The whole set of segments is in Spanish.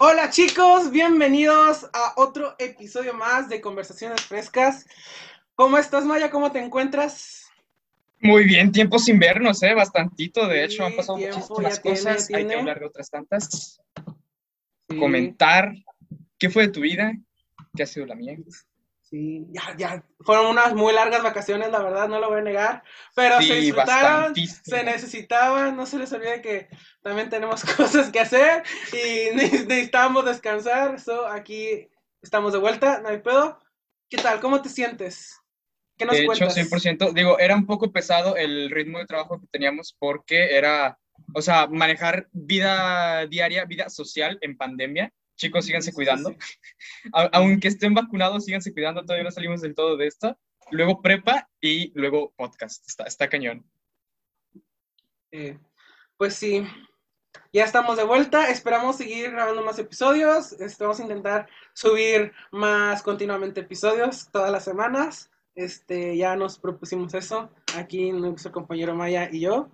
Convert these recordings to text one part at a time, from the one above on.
Hola chicos, bienvenidos a otro episodio más de Conversaciones Frescas. ¿Cómo estás Maya? ¿Cómo te encuentras? Muy bien, tiempo sin vernos, ¿eh? Bastantito, de hecho, han pasado muchísimas tiene, cosas, hay que hablar de otras tantas, Sí, comentar qué fue de tu vida, qué ha sido la mía. Sí, ya, ya. Fueron unas muy largas vacaciones, la verdad, no lo voy a negar. Pero se Sí, disfrutaron, bastantísimo. se necesitaban, no se les olvide que también tenemos cosas que hacer y ne- necesitábamos descansar. So, aquí estamos de vuelta, no hay pedo. ¿Qué tal? ¿Cómo te sientes? ¿Qué nos De hecho, cuentas? 100%, digo, era un poco pesado el ritmo de trabajo que teníamos porque era, o sea, manejar vida diaria, vida social en pandemia. Chicos, síganse Sí, cuidando. sí. Aunque estén vacunados, síganse cuidando, todavía no salimos del todo de esto. Luego prepa y luego podcast. Está, está cañón. Eh, pues sí, ya estamos de vuelta. Esperamos seguir grabando más episodios. Este, vamos a intentar subir más continuamente episodios todas las semanas. Este, ya nos propusimos eso aquí nuestro compañero Maya y yo.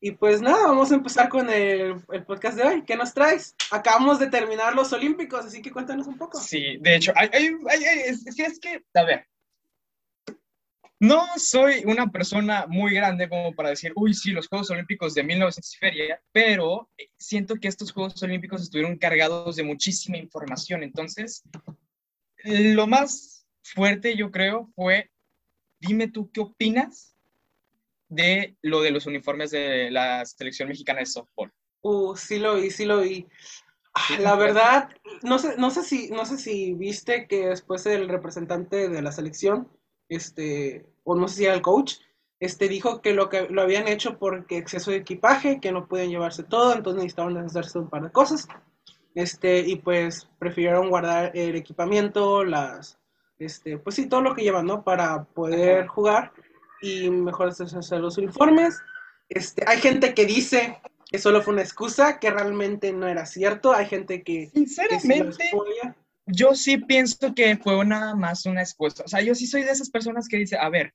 Y pues nada, vamos a empezar con el, el podcast de hoy. ¿Qué nos traes? Acabamos de terminar los Olímpicos, así que cuéntanos un poco. Sí, de hecho, hay, es, que- es que, a ver, no soy una persona muy grande como para decir, uy, sí, los Juegos Olímpicos de 1900 y feria, pero siento que estos Juegos Olímpicos estuvieron cargados de muchísima información. Entonces, lo más fuerte, yo creo, fue, dime tú qué opinas de lo de los uniformes de la selección mexicana de softball. Uh, sí lo vi, sí lo vi. Ah, La verdad, no sé, no sé si, no sé si viste que después el representante de la selección, este, o no sé si era el coach, este, dijo que lo que lo habían hecho porque exceso de equipaje, que no podían llevarse todo, entonces necesitaban deshacerse de un par de cosas. Este, y pues prefirieron guardar el equipamiento, las, este, pues sí, todo lo que llevan, ¿no? Para poder Ajá. jugar y mejor deshacer los uniformes. Este, hay gente que dice que solo fue una excusa, que realmente no era cierto. Hay gente que, que Sinceramente, spoila. Yo sí pienso que fue nada más una excusa. O sea, yo sí soy de esas personas que dice, a ver,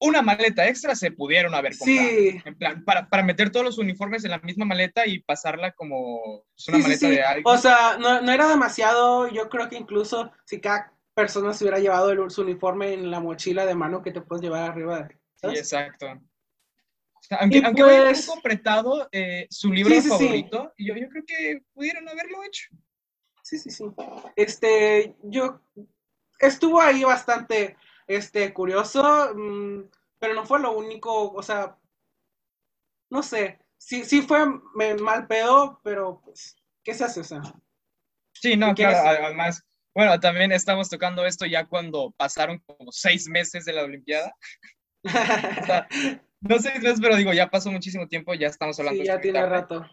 una maleta extra se pudieron haber comprado. Sí, En plan, para, para meter todos los uniformes en la misma maleta y pasarla como pues, una sí, maleta sí. de alguien. O sea, no, no era demasiado. Yo creo que incluso si cada persona se hubiera llevado el, su uniforme en la mochila de mano que te puedes llevar arriba. Sí, ¿sabes? exacto. O sea, aunque, aunque un pues- poco apretado, eh, su libro Sí, sí, sí. favorito, Yo, yo creo que pudieron haberlo hecho. Sí, sí, sí. Este, yo estuvo ahí bastante este curioso, mm, pero no fue lo único, o sea, no sé, sí, sí fue me- mal pedo, pero pues, ¿qué se hace? O sea, Sí, no, ¿Qué claro, además, bueno, también estamos tocando esto ya cuando pasaron como seis meses de la Olimpiada. O sea, no seis meses, pero digo, ya pasó muchísimo tiempo, ya estamos hablando sí, de ya tiene tarde. rato.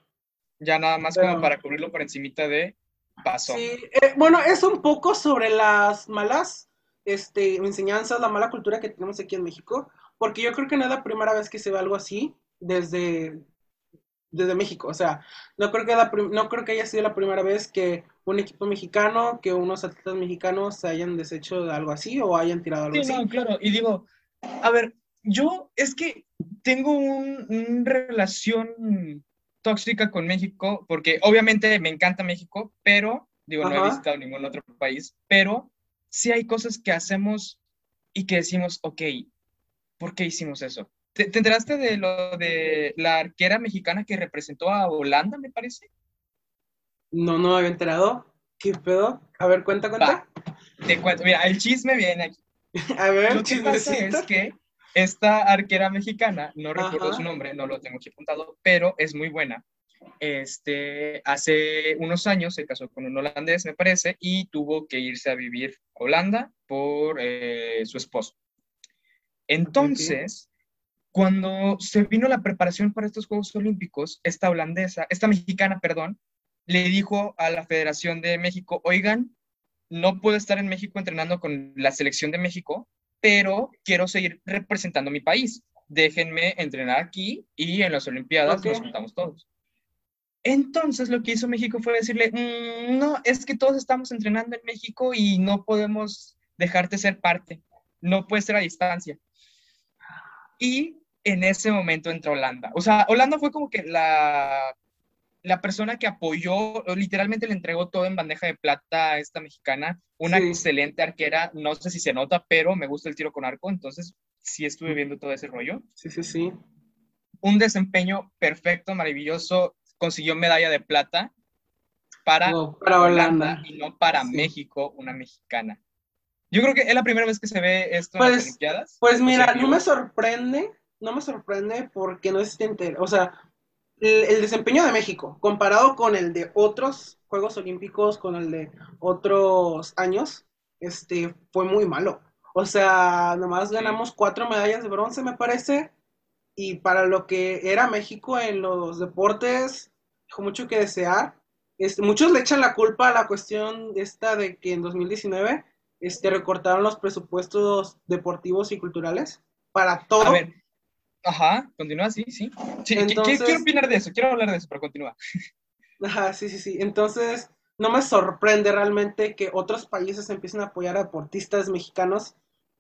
Ya nada más Pero- como para cubrirlo por encimita de pasó. Sí, eh, bueno, es un poco sobre las malas este, enseñanzas, la mala cultura que tenemos aquí en México, porque yo creo que no es la primera vez que se ve algo así desde, desde México. O sea, no creo, que la no creo que haya sido la primera vez que un equipo mexicano, que unos atletas mexicanos se hayan deshecho de algo así o hayan tirado algo Sí, así. no, claro, y digo, a ver, yo es que tengo un- una relación tóxica con México, porque obviamente me encanta México, pero, digo, no he Ajá. visitado ningún otro país, pero sí hay cosas que hacemos y que decimos, ok, ¿por qué hicimos eso? ¿Te, te enteraste de lo de la arquera mexicana que representó a Holanda, me parece? No, no me había enterado. ¿Qué pedo? A ver, cuenta, cuenta. Te cuento, mira, el chisme viene aquí. A ver, Lo que pasa es que esta arquera mexicana, no recuerdo Ajá. su nombre, no lo tengo aquí apuntado, pero es muy buena. Este, hace unos años se casó con un holandés, me parece, y tuvo que irse a vivir a Holanda por eh, su esposo. Entonces, cuando se vino la preparación para estos Juegos Olímpicos, esta holandesa, esta mexicana, perdón, le dijo a la Federación de México, oigan, no puedo estar en México entrenando con la selección de México, pero quiero seguir representando mi país. Déjenme entrenar aquí y en las Olimpiadas nos juntamos todos. Entonces lo que hizo México fue decirle, "Mm, no, es que todos estamos entrenando en México y no podemos dejarte ser parte, no puede ser a distancia. Y en ese momento entró Holanda. O sea, Holanda fue como que la, la persona que apoyó, literalmente le entregó todo en bandeja de plata a esta mexicana, una excelente arquera, no sé si se nota, pero me gusta el tiro con arco, entonces sí estuve mm. viendo todo ese rollo. Sí, sí, sí. Un desempeño perfecto, maravilloso, consiguió medalla de plata para, Holanda. y no para México, una mexicana. Yo creo que es la primera vez que se ve esto en las pues, Olimpiadas. Pues mira, no me sorprende, no me sorprende porque no entero. O sea, el, desempeño de México comparado con el de otros Juegos Olímpicos, con el de otros años, este, fue muy malo. O sea, nomás ganamos cuatro medallas de bronce, me parece. Y para lo que era México en los deportes, dejó mucho que desear. Este, muchos le echan la culpa a la cuestión esta de que en 2019 este, recortaron los presupuestos deportivos y culturales para todo. A ver, ajá, continúa, sí, sí. quiero opinar de eso, quiero hablar de eso, pero continúa. Ajá, sí, sí, sí. Entonces, no me sorprende realmente que otros países empiecen a apoyar a deportistas mexicanos,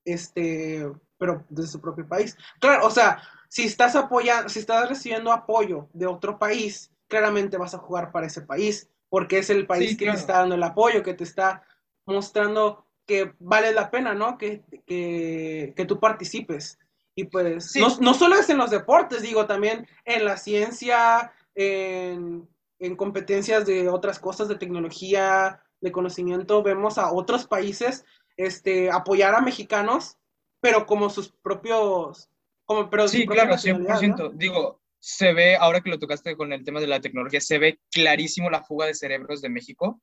este, pero de su propio país. Claro, o sea, si estás apoyando, si estás recibiendo apoyo de otro país, claramente vas a jugar para ese país, porque es el país que te está dando el apoyo, que te está mostrando que vale la pena, ¿no? Que, que, tú participes. Y pues, no, solo es en los deportes, digo, también en la ciencia, en, en competencias de otras cosas, de tecnología, de conocimiento, vemos a otros países este, apoyar a mexicanos, pero como sus propios... Como, pero sí, claro, 100%. Digo, se ve, ahora que lo tocaste con el tema de la tecnología, se ve clarísimo la fuga de cerebros de México.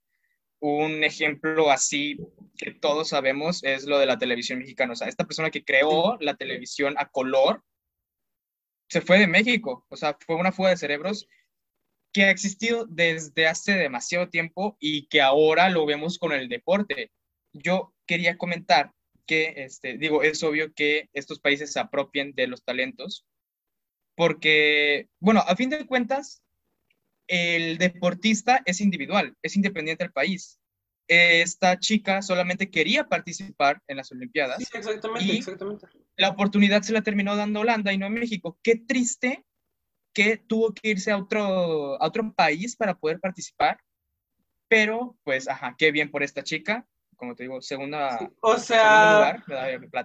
Un ejemplo así que todos sabemos es lo de la televisión mexicana. O sea, esta persona que creó la televisión a color se fue de México. O sea, fue una fuga de cerebros que ha existido desde hace demasiado tiempo y que ahora lo vemos con el deporte. Yo quería comentar que, este, digo, es obvio que estos países se apropien de los talentos, porque, bueno, a fin de cuentas, el deportista es individual, es independiente del país. Esta chica solamente quería participar en las Olimpiadas. Sí, exactamente, exactamente. La oportunidad se la terminó dando Holanda y no México. Qué triste que tuvo que irse a otro, a otro país para poder participar. Pero, pues, ajá, qué bien por esta chica como te digo, segunda. O sea,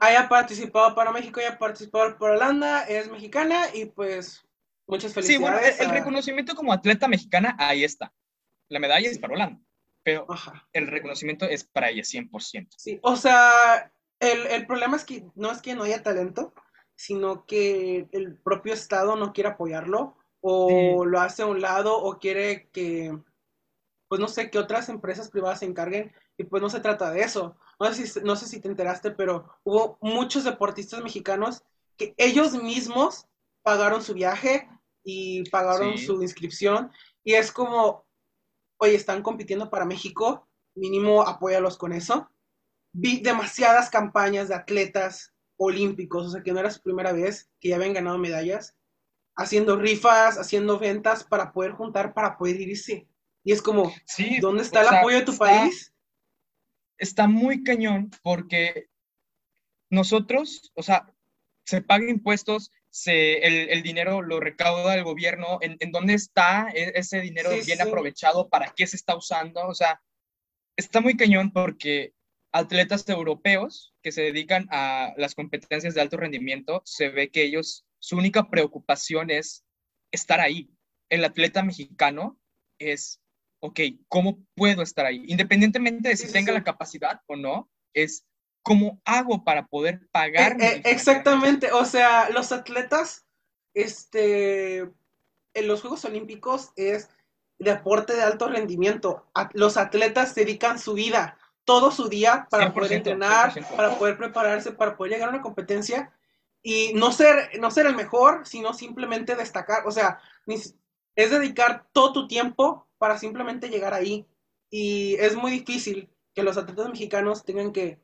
haya participado para México, haya participado para Holanda, es mexicana y pues muchas felicidades. Sí, bueno, el, reconocimiento como atleta mexicana, ahí está. La medalla es para Holanda, pero el reconocimiento es para ella 100%. Sí, o sea, el, el problema es que no es que no haya talento, sino que el propio Estado no quiere apoyarlo o lo hace a un lado o quiere que, pues no sé, que otras empresas privadas se encarguen y pues no se trata de eso. No sé, si, no sé si te enteraste, pero hubo muchos deportistas mexicanos que ellos mismos pagaron su viaje y pagaron su inscripción. Y es como, oye, están compitiendo para México, mínimo apóyalos con eso. Vi demasiadas campañas de atletas olímpicos, o sea que no era su primera vez que ya habían ganado medallas, haciendo rifas, haciendo ventas para poder juntar, para poder irse. Y es como, ¿dónde está el apoyo de tu país? está muy cañón porque nosotros, o sea, se pagan impuestos, se, el, dinero lo recauda el gobierno, ¿en, dónde está e, ese dinero bien aprovechado? ¿Para qué se está usando? O sea, está muy cañón porque atletas europeos que se dedican a las competencias de alto rendimiento, se ve que ellos, su única preocupación es estar ahí. El atleta mexicano es ok, ¿cómo puedo estar ahí? Independientemente de si tenga la capacidad o no, es cómo hago para poder pagar. Eh, eh, exactamente, o sea, los atletas, este, en los Juegos Olímpicos es deporte de alto rendimiento. Los atletas dedican su vida, todo su día para poder entrenar, para poder prepararse, para poder llegar a una competencia y no ser, no ser el mejor, sino simplemente destacar. O sea, es dedicar todo tu tiempo para simplemente llegar ahí. Y es muy difícil que los atletas mexicanos tengan que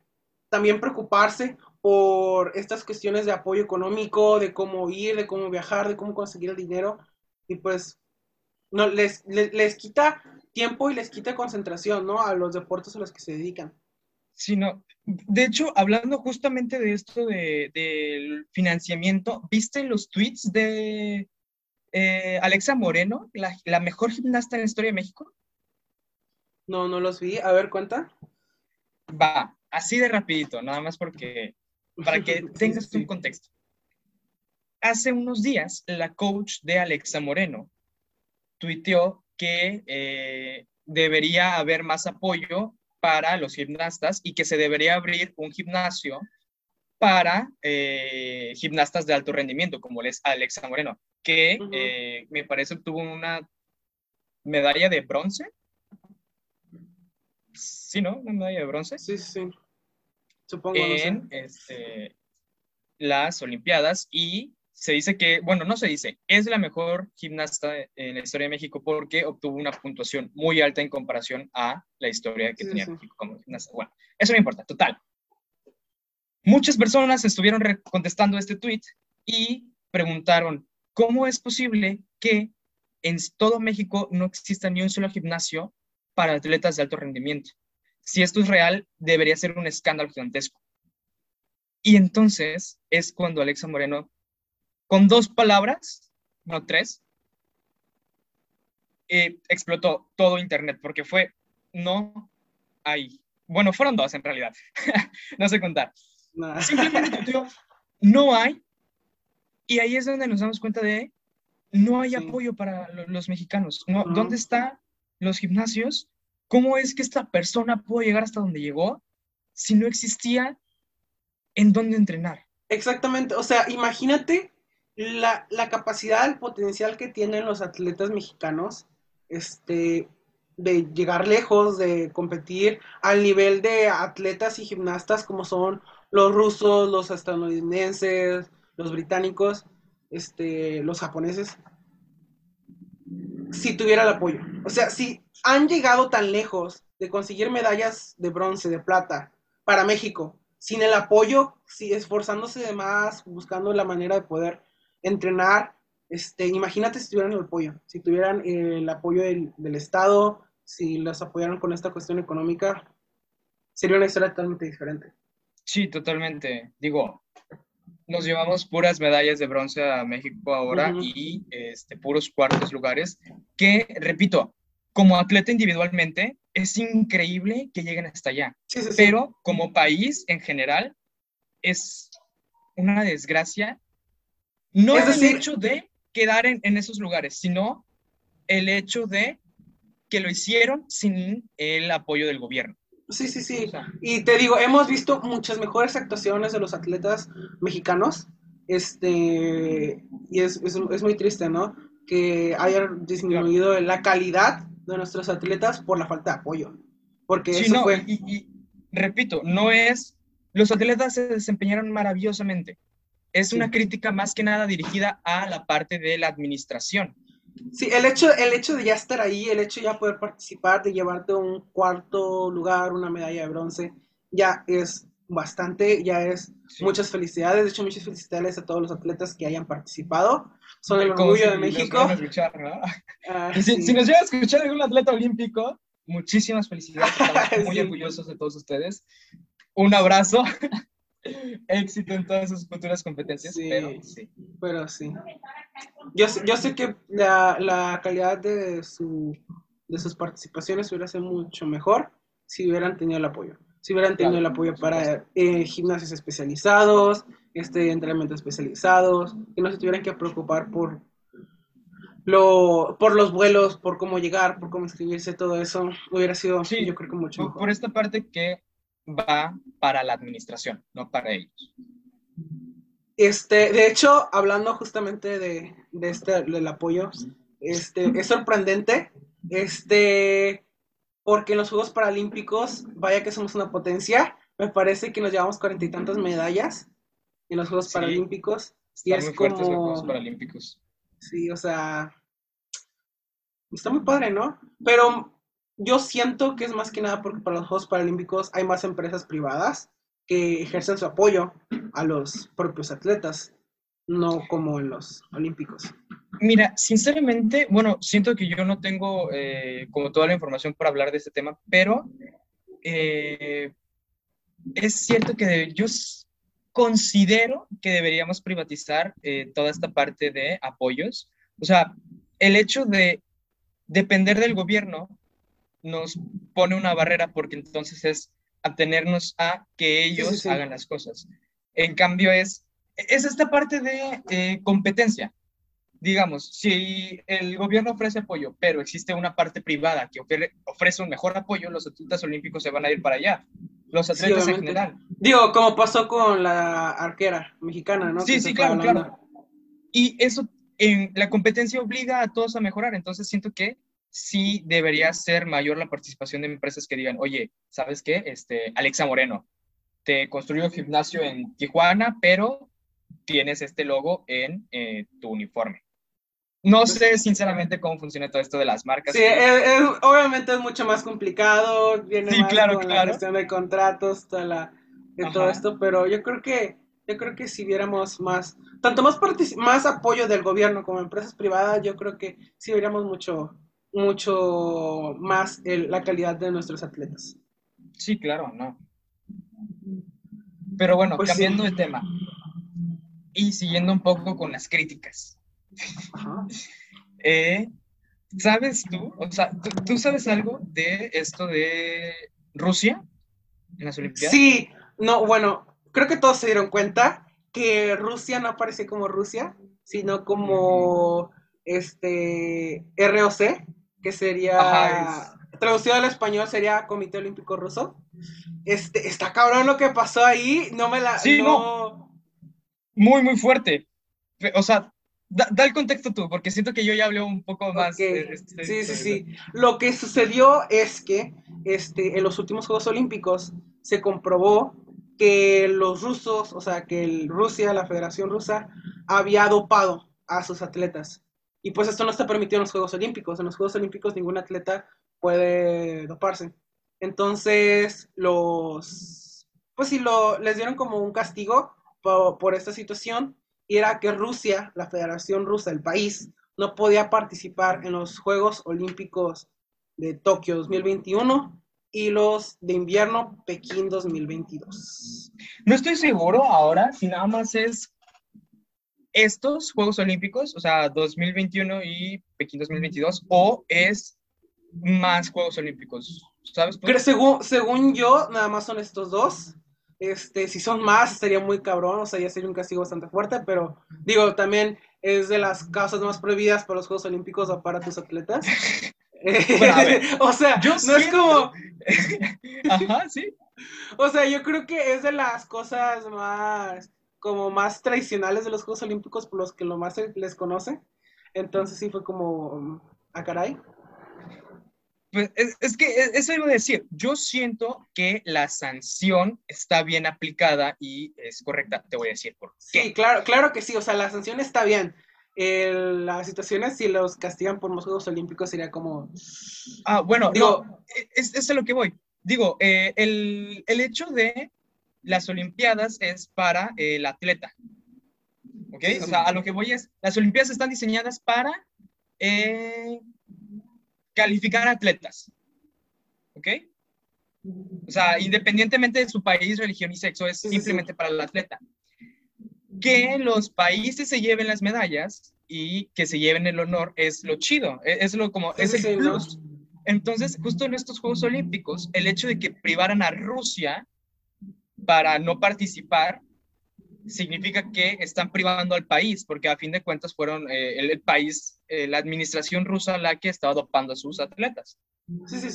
también preocuparse por estas cuestiones de apoyo económico, de cómo ir, de cómo viajar, de cómo conseguir el dinero. Y pues no, les, les, quita tiempo y les quita concentración, ¿no? A los deportes a los que se dedican. Sí, no. De hecho, hablando justamente de esto de, del financiamiento, ¿viste los tweets de eh, Alexa Moreno, la, la mejor gimnasta en la historia de México? No, no los vi. A ver, cuenta. Va, así de rapidito, nada más porque, para que tengas un contexto. Hace unos días, la coach de Alexa Moreno tuiteó que eh, debería haber más apoyo para los gimnastas y que se debería abrir un gimnasio para eh, gimnastas de alto rendimiento, como es Alexa Moreno, que eh, me parece obtuvo una medalla de bronce. Sí, ¿no? Una medalla de bronce Sí, sí, Supongo, no sé. en este, las Olimpiadas y se dice que, bueno, no se dice, es la mejor gimnasta en la historia de México porque obtuvo una puntuación muy alta en comparación a la historia que Sí, tenía sí. México como gimnasta. Bueno, eso no importa, total. Muchas personas estuvieron contestando este tweet y preguntaron, ¿cómo es posible que en todo México no exista ni un solo gimnasio para atletas de alto rendimiento? Si esto es real, debería ser un escándalo gigantesco. Y entonces es cuando Alexa Moreno, con dos palabras, no tres, eh, explotó todo Internet, porque fue, no hay. Bueno, fueron dos en realidad, no sé contar. Nah. Simplemente no hay, y ahí es donde nos damos cuenta de, no hay Sí. apoyo para lo- los mexicanos. No. ¿Dónde están los gimnasios? ¿Cómo es que esta persona pudo llegar hasta donde llegó si no existía en dónde entrenar? Exactamente, o sea, imagínate la, la capacidad, el potencial que tienen los atletas mexicanos, este, de llegar lejos, de competir al nivel de atletas y gimnastas como son los rusos, los estadounidenses, los británicos, este, los japoneses, si tuviera el apoyo. O sea, si han llegado tan lejos de conseguir medallas de bronce, de plata, para México, sin el apoyo, si esforzándose de más, buscando la manera de poder entrenar, este, imagínate si tuvieran el apoyo, si tuvieran el apoyo del, del Estado, si los apoyaran con esta cuestión económica, sería una historia totalmente diferente. Sí, totalmente. Digo, nos llevamos puras medallas de bronce a México ahora y este, puros cuartos lugares, que, repito, como atleta individualmente, es increíble que lleguen hasta allá. Sí, sí, sí. pero como país en general es una desgracia. No Es el hecho de quedar en, en esos lugares, sino el hecho de que lo hicieron sin el apoyo del gobierno. Sí, sí, sí. O sea, Y te digo, hemos visto muchas mejores actuaciones de los atletas mexicanos. Este, y es, es, es muy triste, ¿no? Que haya disminuido la calidad de nuestros atletas por la falta de apoyo. Porque sí, eso no, fue. y, y- repito, no es, los atletas se desempeñaron maravillosamente. Es Sí. una crítica más que nada dirigida a la parte de la administración. Sí, el hecho, el hecho de ya estar ahí, el hecho de ya poder participar, de llevarte un cuarto lugar, una medalla de bronce, ya es bastante, ya es Sí. muchas felicidades. De hecho, muchas felicidades a todos los atletas que hayan participado. Son el orgullo si de México. escuchar, ¿no? Ah, Y si, sí. si nos llega a escuchar algún atleta olímpico, muchísimas felicidades. Estamos muy Sí. orgullosos de todos ustedes. Un abrazo. Éxito en todas sus futuras competencias. Sí. Pero sí. Pero sí. Yo, sé- yo sé que la, la calidad de, su, de sus participaciones hubiera sido mucho mejor si hubieran tenido el apoyo. Si hubieran tenido Claro, el apoyo para eh, gimnasios especializados, este, entrenamientos especializados, que no se tuvieran que preocupar por, lo, por los vuelos, por cómo llegar, por cómo inscribirse, todo eso hubiera sido, Sí, yo creo que mucho Por, mejor. por esta parte que va para la administración, no para ellos. Este, de hecho, hablando justamente de, de este, del apoyo, este, es sorprendente, este, porque en los Juegos Paralímpicos, vaya que somos una potencia, me parece que nos llevamos cuarenta y tantas medallas en los Juegos Sí. Paralímpicos, y Están es muy fuertes los como- Juegos Paralímpicos. sí, o sea, está muy padre, ¿no? Pero yo siento que es más que nada porque para los Juegos Paralímpicos hay más empresas privadas que ejercen su apoyo a los propios atletas, no como en los Olímpicos. Mira, sinceramente, bueno, siento que yo no tengo eh, como toda la información para hablar de este tema, pero eh, es cierto que yo considero que deberíamos privatizar eh, toda esta parte de apoyos, O sea, el hecho de depender del gobierno nos pone una barrera porque entonces es atenernos a que ellos hagan las cosas. En cambio es, es esta parte de eh, competencia. Digamos, si el gobierno ofrece apoyo, pero existe una parte privada que ofrece un mejor apoyo, los atletas olímpicos se van a ir para allá. Los atletas en general. Digo, como pasó con la arquera mexicana, ¿no? Sí, sí, claro, claro. Y eso, en la competencia obliga a todos a mejorar. Entonces siento que sí debería ser mayor la participación de empresas que digan, oye, ¿sabes qué? Este, Alexa Moreno, te construyó un gimnasio en Tijuana, pero tienes este logo en eh, tu uniforme. No sé sinceramente cómo funciona todo esto de las marcas. Sí, obviamente es mucho más complicado, viene más claro, con la cuestión de contratos, toda la, de todo esto, pero yo creo que yo creo que si viéramos más, tanto más más apoyo del gobierno como empresas privadas, yo creo que sí veríamos mucho mucho más la calidad de nuestros atletas. Sí, claro, no. Pero bueno, pues cambiando de tema y siguiendo un poco con las críticas. Eh, ¿Sabes tú? O sea, ¿tú, sabes algo de esto de Rusia en las Olimpiadas? Sí, no, bueno, creo que todos se dieron cuenta que Rusia no aparece como Rusia, sino como este ROC, que sería, traducido al español sería Comité Olímpico Ruso. Este, está cabrón lo que pasó ahí, no me la... Sí, no. Muy, muy fuerte. O sea, da, el contexto tú, porque siento que yo ya hablé un poco más. Este, sí, sí, sí. Lo que sucedió es que este, en los últimos Juegos Olímpicos se comprobó que los rusos, o sea, que Rusia, la Federación Rusa, había dopado a sus atletas. Y pues esto no está permitido en los Juegos Olímpicos. En los Juegos Olímpicos ningún atleta puede doparse. Entonces, los, pues sí, lo, les dieron como un castigo por, esta situación y era que Rusia, la Federación Rusa, el país, no podía participar en los Juegos Olímpicos de Tokio 2021 y los de invierno Pekín 2022. No estoy seguro ahora si nada más es estos Juegos Olímpicos, o sea, 2021 y Pekín 2022, o es más Juegos Olímpicos? ¿Sabes? Pero según, según yo, nada más son estos dos. Este, si son más, sería muy cabrón, o sea, ya sería un castigo bastante fuerte, pero digo, también es de las causas más prohibidas para los Juegos Olímpicos o para tus atletas. o sea, yo no es como... Ajá, sí. O sea, yo creo que es de las cosas más como más tradicionales de los Juegos Olímpicos por los que lo más se les conoce. Entonces sí fue como, a ah, caray. Pues es, que eso iba a decir, yo siento que la sanción está bien aplicada y es correcta, te voy a decir por qué. Sí, claro, claro que sí, o sea, la sanción está bien. las situaciones, si los castigan por los Juegos Olímpicos, sería como... Ah, bueno, digo, es, es, a lo que voy. Digo, eh, el, el hecho de las Olimpiadas es para el atleta. ¿Ok? O sea, a lo que voy es, las Olimpiadas están diseñadas para eh, calificar atletas. ¿Ok? O sea, independientemente de su país, religión y sexo, es simplemente para el atleta. Que los países se lleven las medallas y que se lleven el honor es lo chido, e, es, lo como, es el plus. Entonces, justo en estos Juegos Olímpicos, el hecho de que privaran a Rusia para no participar significa que están privando al país, porque a fin de cuentas fueron eh, el, país, eh, la administración rusa la que estaba dopando a sus atletas.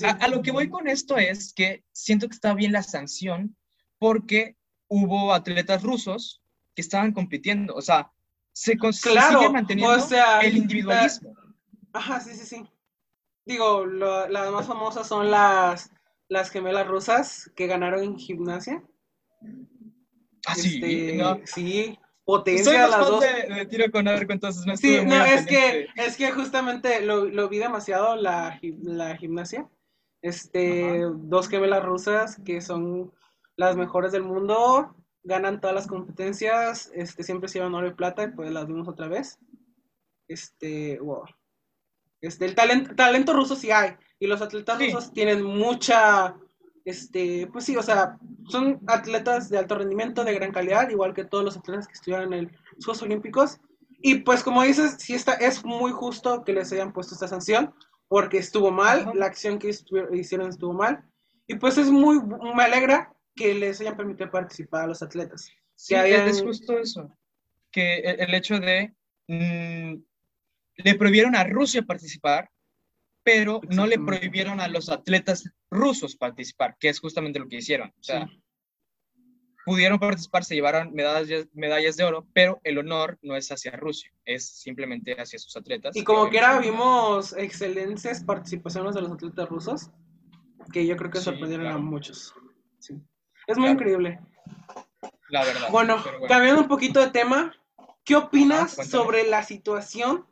A, lo que voy con esto es que siento que está bien la sanción porque hubo atletas rusos que estaban compitiendo, o sea, se, sigue manteniendo el individualismo. ajá, sí, sí, sí. Digo, las más famosas son las, las gemelas rusas que ganaron en gimnasia. Ah, sí, este, sí, potencia las dos. De, tiro con arco, entonces no Sí, no, es que, es que justamente lo, lo vi demasiado la, la gimnasia. Este, dos gemelas rusas que son las mejores del mundo, ganan todas las competencias, este, siempre se llevan oro y plata, y pues las vimos otra vez. Este, wow. Este, el talento, talento ruso sí hay, y los atletas rusos tienen mucha, este, pues sí, o sea, son atletas de alto rendimiento, de gran calidad, igual que todos los atletas que estuvieron en los Juegos Olímpicos. Y pues como dices, sí está, es muy justo que les hayan puesto esta sanción, porque estuvo mal, la acción que hicieron estuvo mal. Y pues es muy, me alegra que les hayan permitido participar a los atletas. Sí, hayan- es justo eso. Que el, el hecho de mm, le prohibieron a Rusia participar, pero no le prohibieron a los atletas rusos participar, que es justamente lo que hicieron. O sea, Sí. pudieron participar, se llevaron medallas, medallas de oro, pero el honor no es hacia Rusia, es simplemente hacia sus atletas. Y como que quiera vimos excelentes participaciones de los atletas rusos, que yo creo que Sí, sorprendieron claro. a muchos. Sí. Es muy Claro. increíble. La verdad. Bueno, pero cambiando un poquito de tema, ¿qué opinas sobre la situación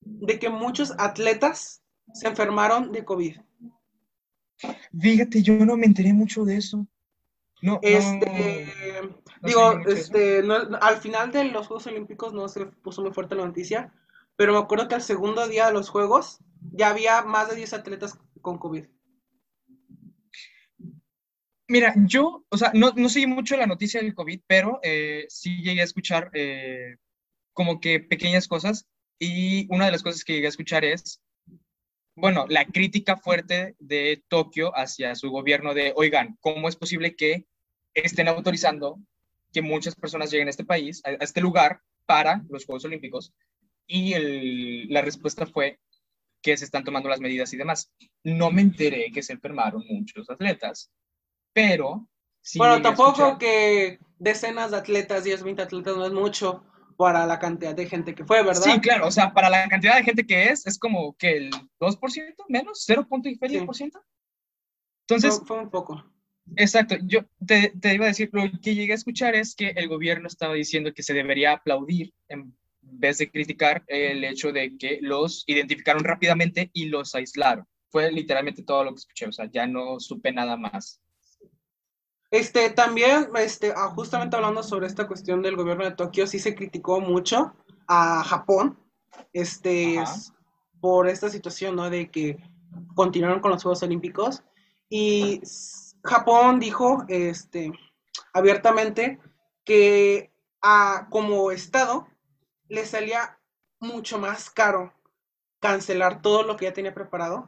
de que muchos atletas se enfermaron de COVID? Fíjate, yo no me enteré mucho de eso. No, Este, no, no digo, este, al final de los Juegos Olímpicos no se puso muy fuerte la noticia, pero me acuerdo que al segundo día de los Juegos ya había más de 10 atletas con COVID. Mira, yo, o sea, no, no seguí mucho la noticia del COVID, pero eh, sí llegué a escuchar eh, como que pequeñas cosas y una de las cosas que llegué a escuchar es, bueno, la crítica fuerte de Tokio hacia su gobierno de, oigan, ¿cómo es posible que estén autorizando que muchas personas lleguen a este país, a, a este lugar para los Juegos Olímpicos? Y el- la respuesta fue que se están tomando las medidas y demás. No me enteré que se enfermaron muchos atletas, pero... sí bueno, tampoco escuchar- que decenas de atletas, 10, 20 atletas no es mucho para la cantidad de gente que fue, ¿verdad? Sí, claro, o sea, para la cantidad de gente que es, es como que el 2% menos, 0. y feria Sí. por ciento. Entonces, fue, fue un poco. exacto, yo te, te iba a decir, lo que llegué a escuchar es que el gobierno estaba diciendo que se debería aplaudir en vez de criticar el hecho de que los identificaron rápidamente y los aislaron. Fue literalmente todo lo que escuché, o sea, ya no supe nada más. Este, también, este, ah, justamente hablando sobre esta cuestión del gobierno de Tokio, sí se criticó mucho a Japón, este, Ajá. por esta situación, ¿no? De que continuaron con los Juegos Olímpicos y Japón dijo, este, abiertamente que a, como Estado le salía mucho más caro cancelar todo lo que ya tenía preparado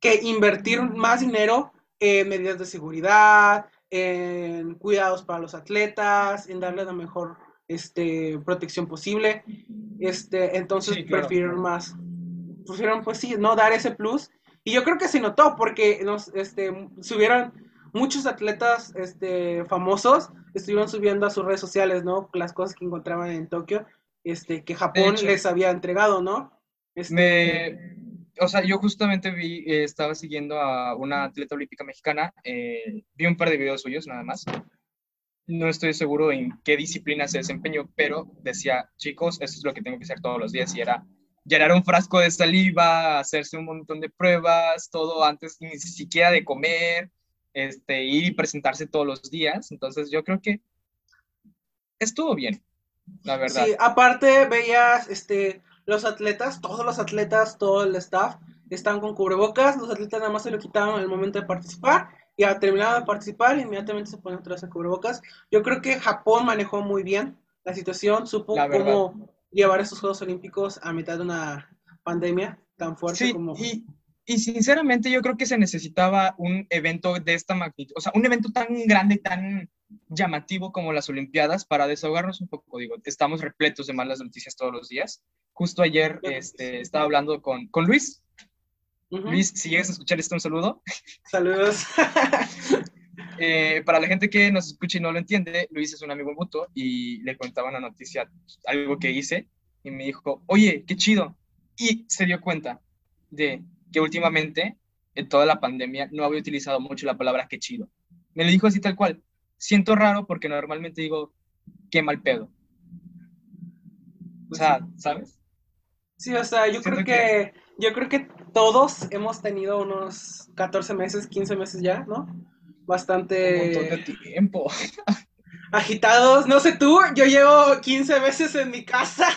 que invertir más dinero en medidas de seguridad, en cuidados para los atletas, en darles la mejor este, protección posible. Este, entonces Sí, claro. prefirieron más, prefirieron pues sí, no dar ese plus. Y yo creo que se notó porque nos, este, subieron muchos atletas este, famosos, estuvieron subiendo a sus redes sociales, ¿no? Las cosas que encontraban en Tokio, este, que Japón hecho. les había entregado, ¿no? Este, Me, o sea, yo justamente vi, eh, estaba siguiendo a una atleta olímpica mexicana, eh, vi un par de videos suyos nada más. No estoy seguro en qué disciplina se desempeñó, pero decía, chicos, esto es lo que tengo que hacer todos los días y era llenar un frasco de saliva, hacerse un montón de pruebas, todo antes ni siquiera de comer, este, ir y presentarse todos los días. Entonces yo creo que estuvo bien, la verdad. Sí, aparte veías este, los atletas, todos los atletas, todo el staff, están con cubrebocas, los atletas nada más se lo quitaban al momento de participar, y al terminar de participar, inmediatamente se ponen otra vez el cubrebocas. Yo creo que Japón manejó muy bien la situación, supo La cómo llevar estos Juegos Olímpicos a mitad de una pandemia tan fuerte Sí, como... y, y sinceramente yo creo que se necesitaba un evento de esta magnitud, o sea, un evento tan grande, tan llamativo como las Olimpiadas para desahogarnos un poco. Digo, estamos repletos de malas noticias todos los días. Justo ayer este, estaba hablando con, con Luis. Luis, si llegas a escuchar esto, un saludo. Saludos. Eh, para la gente que nos escucha y no lo entiende, Luis es un amigo mutuo y le contaba una noticia, algo que hice, y me dijo, oye, qué chido. Y se dio cuenta de que últimamente, en toda la pandemia, no había utilizado mucho la palabra qué chido. Me lo dijo así tal cual. Siento raro porque normalmente digo, qué mal pedo. O sea, ¿sabes? Sí, o sea, yo Siento creo que, yo creo que todos hemos tenido unos 14 meses, 15 meses ya, ¿no? Un Bastante montón de tiempo. agitados. No sé tú, yo llevo 15 meses en mi casa.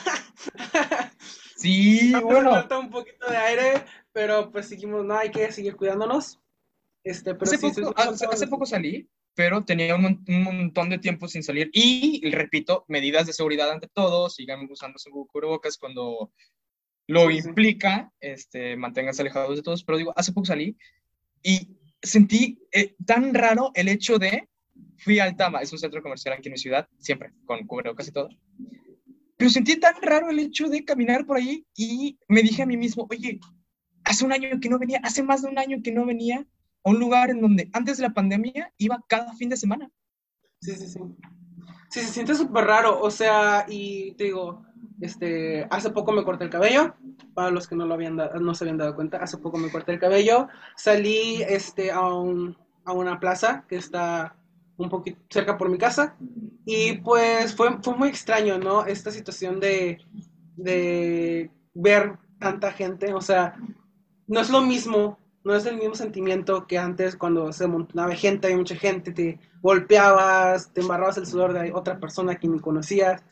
Sí, bueno, falta un poquito de aire, pero pues seguimos, no, hay que seguir cuidándonos. Este, pero hace sí, sí, poco, sí, hace, hace poco salí pero tenía un, un, montón de tiempo sin salir. Y, repito, medidas de seguridad ante todo, sigan usando su cubrebocas cuando lo implica, este, manténganse alejados de todos. Pero digo, hace poco salí y sentí eh, tan raro el hecho de, fui al Tama, es un centro comercial aquí en mi ciudad, siempre, con cubrebocas y todo. Pero sentí tan raro el hecho de caminar por ahí y me dije a mí mismo, oye, hace un año que no venía, hace más de un año que no venía a un lugar en donde antes de la pandemia iba cada fin de semana. Sí, sí, sí. Sí, se siente súper raro, o sea, y te digo, este, hace poco me corté el cabello, para los que no lo habían no se habían dado cuenta, hace poco me corté el cabello, salí este, a, un, a una plaza que está un poquito cerca por mi casa, y pues fue, fue muy extraño, ¿no? Esta situación de, de ver tanta gente, o sea, no es lo mismo no es el mismo sentimiento que antes cuando se montaba gente, hay mucha gente, te golpeabas, te embarrabas el sudor de otra persona que ni conocías.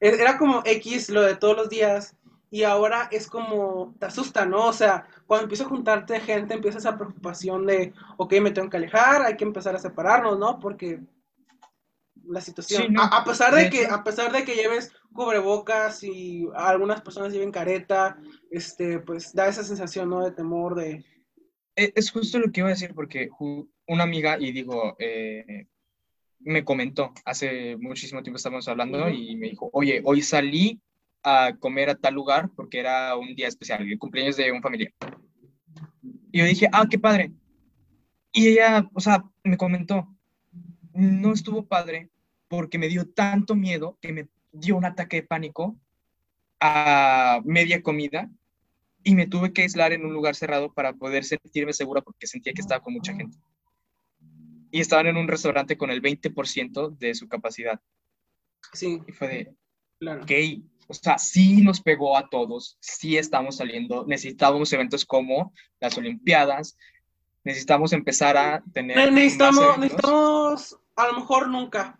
E, era como X lo de todos los días y ahora es como, te asusta, ¿no? O sea, cuando empieza a juntarte gente, empieza esa preocupación de, ok, me tengo que alejar, hay que empezar a separarnos, ¿no? Porque la situación, a, pesar de, que, a pesar de que lleves cubrebocas y algunas personas lleven careta, este, pues da esa sensación, ¿no? De temor, de, e, es justo lo que iba a decir porque una amiga, y digo, eh, me comentó, hace muchísimo tiempo estábamos hablando y me dijo, oye, hoy salí a comer a tal lugar porque era un día especial, el cumpleaños de un familiar. Y yo dije, ah, qué padre. Y ella, o sea, me comentó, no estuvo padre porque me dio tanto miedo que me dio un ataque de pánico a media comida y me tuve que aislar en un lugar cerrado para poder sentirme segura porque sentía que estaba con mucha gente. Y estaban en un restaurante con el 20% de su capacidad. Sí. Y fue de, claro. ok, o sea, sí nos pegó a todos, sí estamos saliendo, necesitábamos eventos como las Olimpiadas, necesitamos empezar a tener... Necesitamos, necesitamos, a lo mejor nunca,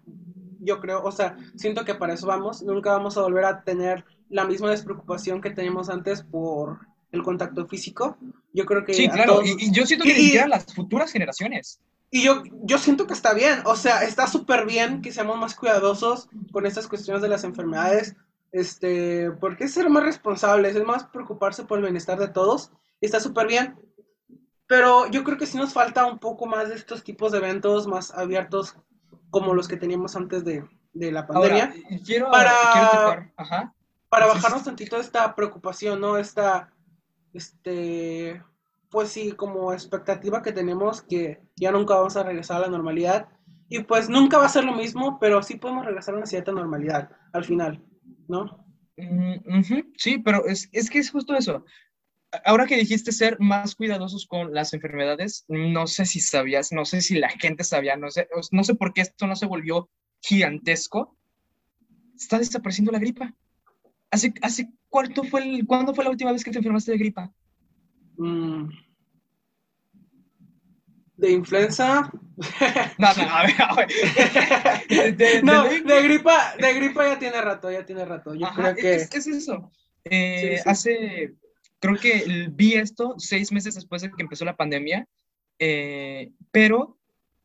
yo creo, o sea, siento que para eso vamos, nunca vamos a volver a tener la misma despreocupación que teníamos antes por el contacto físico. Yo creo que... Sí, claro, y, yo siento que y, las futuras generaciones. Y yo, yo siento que está bien, o sea, está súper bien que seamos más cuidadosos con estas cuestiones de las enfermedades, este, porque es ser más responsables, es más preocuparse por el bienestar de todos, está súper bien. Pero yo creo que sí nos falta un poco más de estos tipos de eventos más abiertos como los que teníamos antes de, de la pandemia. quiero, para, para bajarnos tantito esta preocupación, ¿no? Esta este, pues sí, como expectativa que tenemos que ya nunca vamos a regresar a la normalidad. Y pues nunca va a ser lo mismo, pero sí podemos regresar a una cierta normalidad al final, ¿no? Mm, sí, pero es, es que es justo eso. Ahora que dijiste ser más cuidadosos con las enfermedades, no sé si sabías, no sé si la gente sabía, no sé, no sé por qué esto no se volvió gigantesco. Está desapareciendo la gripa. Hace, hace ¿Cuánto fue el, ¿Cuándo fue la última vez que te enfermaste de gripa? Mm. ¿De influenza? No, no, a ver, a ver. De, no, de, gripa, de gripa ya tiene rato, ya tiene rato. Yo creo que... Es, es eso. Eh, hace, creo que vi esto seis meses después de que empezó la pandemia, eh, pero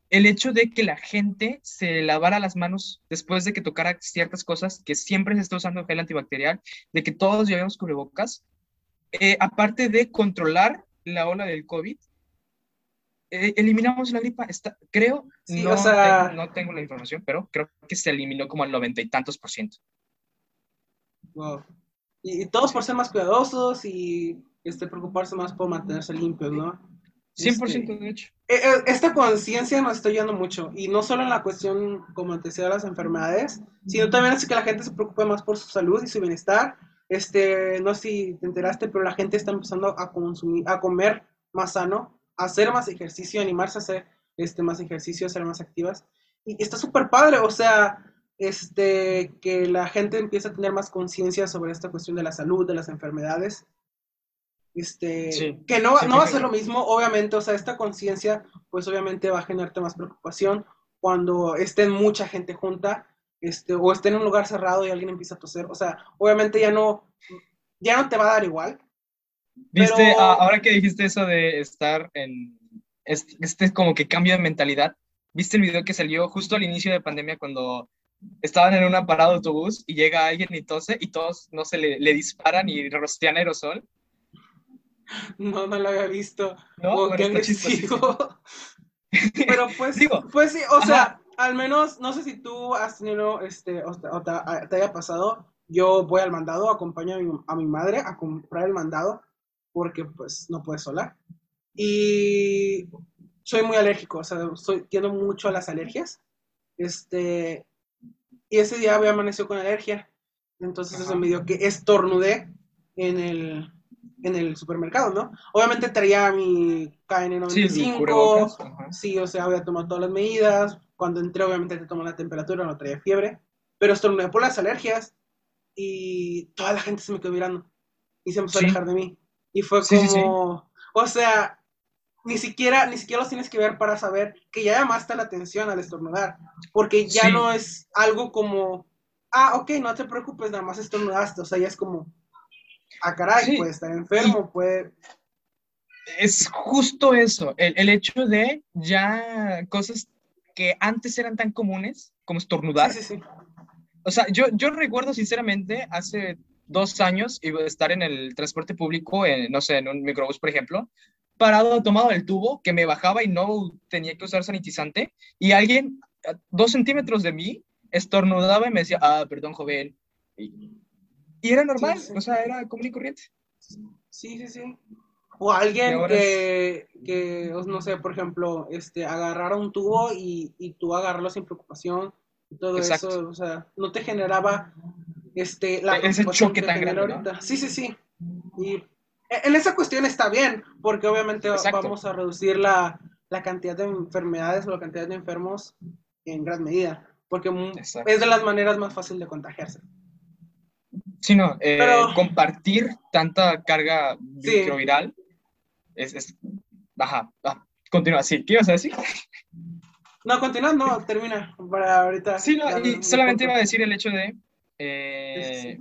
el hecho de que la gente se lavara las manos después de que tocara ciertas cosas, que siempre se está usando gel antibacterial, de que todos llevemos cubrebocas, eh, aparte de controlar la ola del COVID, eliminamos la gripa. Está, creo, no, tengo, no, tengo, la información, pero creo que se eliminó como al noventa y tantos por ciento. Y, todos por ser más cuidadosos y este, preocuparse más por mantenerse limpios, ¿no? 100% este, de hecho. Eh, eh, esta conciencia nos está ayudando mucho, y no solo en la cuestión, como antes de las enfermedades, sino también hace que la gente se preocupe más por su salud y su bienestar. Este, no sé si te enteraste, pero la gente está empezando a consumir, a comer más sano, hacer más ejercicio, animarse a hacer este, más ejercicio, a ser más activas. Y está súper padre, o sea, este, que la gente empiece a tener más conciencia sobre esta cuestión de la salud, de las enfermedades. Este, que no, no va a ser lo mismo, obviamente, o sea, esta conciencia, pues obviamente va a generarte más preocupación cuando estén mucha gente junta, este, o esté en un lugar cerrado y alguien empieza a toser, o sea, obviamente ya no, ya no te va a dar igual. Viste, ahora que dijiste eso de estar en, este, como que cambio de mentalidad, ¿Viste el video que salió justo al inicio de pandemia cuando estaban en una parada de autobús y llega alguien y tose y todos, no se le, le disparan y rostean aerosol? No, no lo había visto. No, Oh, bueno, qué agresivo. Pero pues, Digo, pues sí, o sea, al menos, no sé si tú has tenido, este, o te, o te- te haya pasado, yo voy al mandado, acompaño a mi, a mi madre a comprar el mandado, porque pues no puede sola. Y soy muy alérgico, o sea, soy, tiendo mucho a las alergias. Este, y ese día me amaneció con alergia. Entonces eso Ajá. me dio que estornudé en el, en el supermercado, ¿no? Obviamente traía mi Sí, el KN95, cubrebocas, ajá. sí, o sea, había tomado todas las medidas. Cuando entré, obviamente te toman la temperatura, no traía fiebre. Pero estornudé por las alergias y toda la gente se me quedó mirando y se empezó Sí. a alejar de mí. Y fue Sí, sí, sí. como, o sea, ni siquiera, ni siquiera los tienes que ver para saber que ya llamaste la atención al estornudar, porque ya no es algo como, ah, ok, no te preocupes, nada más estornudaste, o sea, ya es como, ah, caray, puede estar enfermo, puede, Es justo eso, el, el hecho de ya cosas que antes eran tan comunes como estornudar. sí, sí, sí, O sea, yo, yo recuerdo sinceramente hace dos años a estar en el transporte público, en, no sé, en un microbús, por ejemplo, parado, tomado el tubo, que me bajaba y no tenía que usar sanitizante, y alguien a dos centímetros de mí estornudaba y me decía, ah, perdón, joven. Y, y era normal, Sí, sí. o sea, era común y corriente. sí, sí, sí. O alguien Y que, que, no sé, por ejemplo, este, agarrara un tubo y, y tú agarrarlo sin preocupación y todo Exacto. eso, o sea, no te generaba este, la Ese preocupación choque que tan grande, ¿no? ahorita. Sí, sí, sí. Y en esa cuestión está bien, porque obviamente Exacto. vamos a reducir la, la cantidad de enfermedades o la cantidad de enfermos en gran medida, porque Exacto. es de las maneras más fáciles de contagiarse. sino eh, Pero- compartir tanta carga Sí. microviral es, es ajá, ah, continúa, sí, ¿qué ibas a decir? No, continúa, no, termina, para ahorita. Sí, no, y me- solamente me iba a decir el hecho de, eh,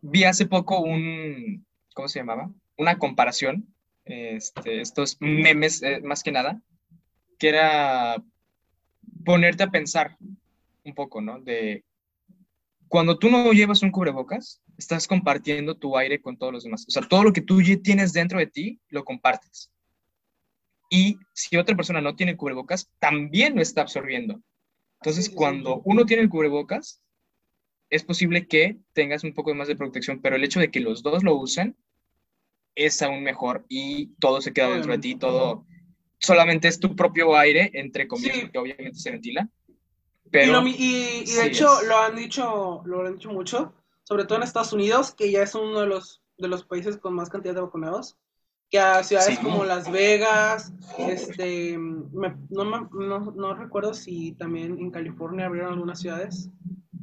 vi hace poco un, ¿cómo se llamaba? Una comparación, este, estos memes eh, más que nada, que era ponerte a pensar un poco, ¿no? De cuando tú no llevas un cubrebocas, estás compartiendo tu aire con todos los demás. O sea, todo lo que tú tienes dentro de ti, lo compartes. Y si otra persona no tiene cubrebocas, también lo está absorbiendo. Entonces, cuando uno tiene el cubrebocas, es posible que tengas un poco más de protección, pero el hecho de que los dos lo usen es aún mejor y todo se queda dentro de ti, todo solamente es tu propio aire, entre comillas, Sí. porque obviamente se ventila. Y, Pero y- y de sí hecho es- lo han dicho, lo han dicho mucho, sobre todo en Estados Unidos, que ya es uno de los, de los países con más cantidad de vacunados, que a ciudades Sí. como Las Vegas, este, me- no, me- no, no recuerdo si también en California abrieron algunas ciudades,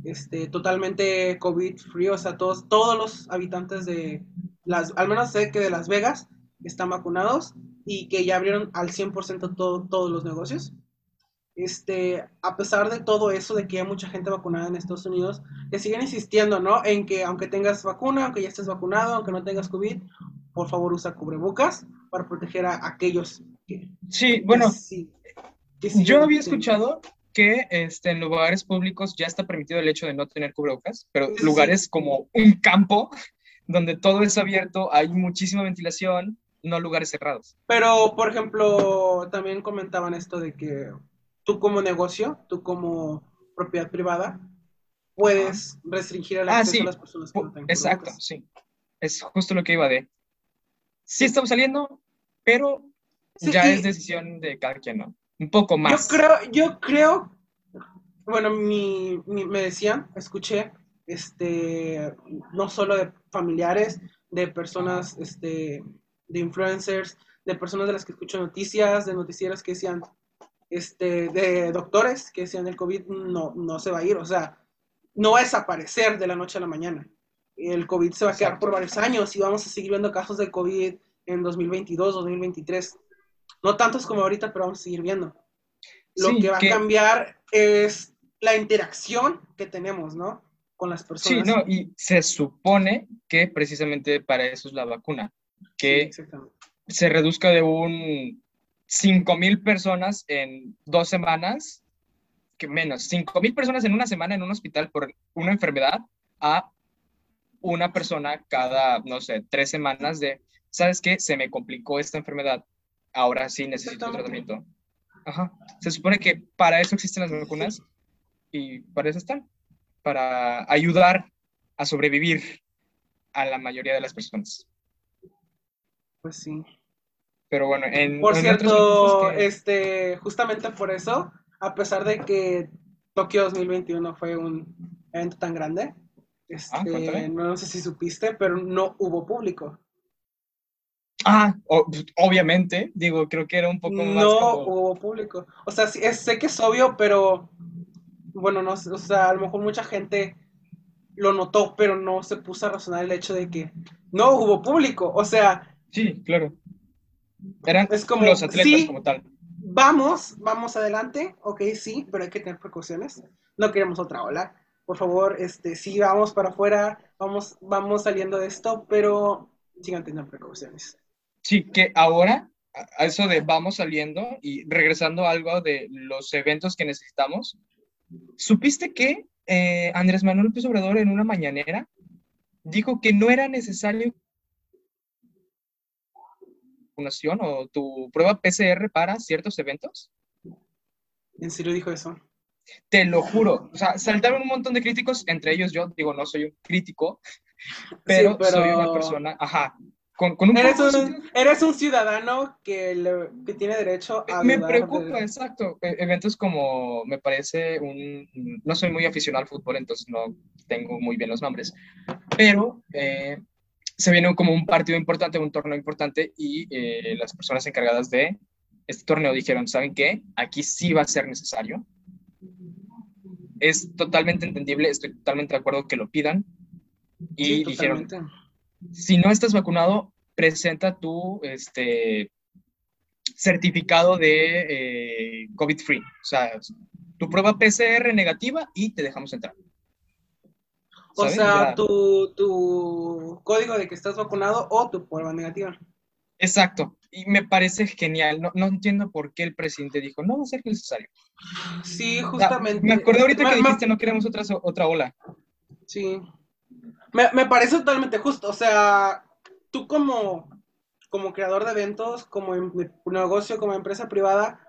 este, totalmente COVID free, o sea, todos, todos los habitantes de las, al menos sé que de Las Vegas están vacunados y que ya abrieron al 100% todo, todos los negocios este, a pesar de todo eso, de que hay mucha gente vacunada en Estados Unidos, que siguen insistiendo, ¿no? En que aunque tengas vacuna, aunque ya estés vacunado, aunque no tengas COVID, por favor usa cubrebocas para proteger a aquellos que, sí, bueno, que sí- que siguen yo había escuchado que este, en lugares públicos ya está permitido el hecho de no tener cubrebocas, pero lugares como un campo donde todo es abierto, hay muchísima ventilación, no lugares cerrados. Pero, por ejemplo, también comentaban esto de que tú como negocio, tú como propiedad privada, puedes restringir el Ah, acceso sí. a las personas que no tengan Exacto, cubrebocas. sí. Es justo lo que iba de. Sí estamos saliendo, pero Sí, ya es decisión de cada quien, ¿no? Un poco más. Yo creo, yo creo, bueno, mi, mi- me decían, escuché, este, no solo de familiares, de personas, este, de influencers, de personas de las que escucho noticias, de noticieros que decían, este, de doctores que decían el COVID no, no se va a ir, o sea, no va a desaparecer de la noche a la mañana. El COVID se va a quedar Exacto. por varios años y vamos a seguir viendo casos de COVID en 2022, 2023. No tantos como ahorita, pero vamos a seguir viendo. Lo Sí, que va que- a cambiar es la interacción que tenemos, ¿no? Con las Sí, personas. no, y se supone que precisamente para eso es la vacuna, Sí, que se reduzca de un 5 mil personas en dos semanas, que menos, 5 mil personas en una semana en un hospital por una enfermedad a una persona cada, no sé, tres semanas de, ¿sabes qué? Se me complicó esta enfermedad, ahora sí necesito tratamiento. Ajá. Se supone que para eso existen las vacunas y para eso están, para ayudar a sobrevivir a la mayoría de las personas. Pues sí. Pero bueno, en... Por cierto, este, justamente por eso, a pesar de que Tokio 2021 fue un evento tan grande, ah, este, no sé si supiste, pero no hubo público. Ah, obviamente, digo, creo que era un poco más. No hubo público. O sea, sé que es obvio, pero bueno, no o sea, a lo mejor mucha gente lo notó, pero no se puso a razonar el hecho de que no hubo público. O sea. Sí, claro. Eran es como, los atletas como tal. Vamos, vamos adelante, ok, sí, pero hay que tener precauciones. No queremos otra ola. Por favor, este, sí, vamos para afuera, vamos, vamos saliendo de esto, pero sigan teniendo precauciones. Sí, que ahora, a eso de vamos saliendo y regresando a algo de los eventos que necesitamos, ¿supiste que eh, Andrés Manuel López Obrador en una mañanera dijo que no era necesario vacunación o tu prueba PCR para ciertos eventos? ¿En serio dijo eso? Te lo juro. O sea, saltaron un montón de críticos, entre ellos yo, digo, no soy un crítico, pero, soy una persona, ajá, con, un eres, un, eres, un, ciudadano que, que, tiene derecho a... Me preocupa, exacto. E, eventos como, me parece un... No soy muy aficionado al fútbol, entonces no tengo muy bien los nombres, pero eh, se viene como un partido importante, un torneo importante, y eh, las personas encargadas de este torneo dijeron, ¿saben qué? Aquí sí va a ser necesario. Es totalmente entendible, estoy totalmente de acuerdo que lo pidan. Y dijeron, si no estás vacunado, presenta tu este, certificado de eh, COVID-free. O sea, tu prueba PCR negativa y te dejamos entrar. O sea, tu, tu, código de que estás vacunado o tu prueba negativa. Exacto. Y me parece genial. No, no entiendo por qué el presidente dijo, no va a ser necesario. Sí, justamente. me acordé ahorita que dijiste, no queremos otra, otra ola. Sí. Me, me parece totalmente justo. O sea, tú como, como creador de eventos, como em, negocio, como empresa privada,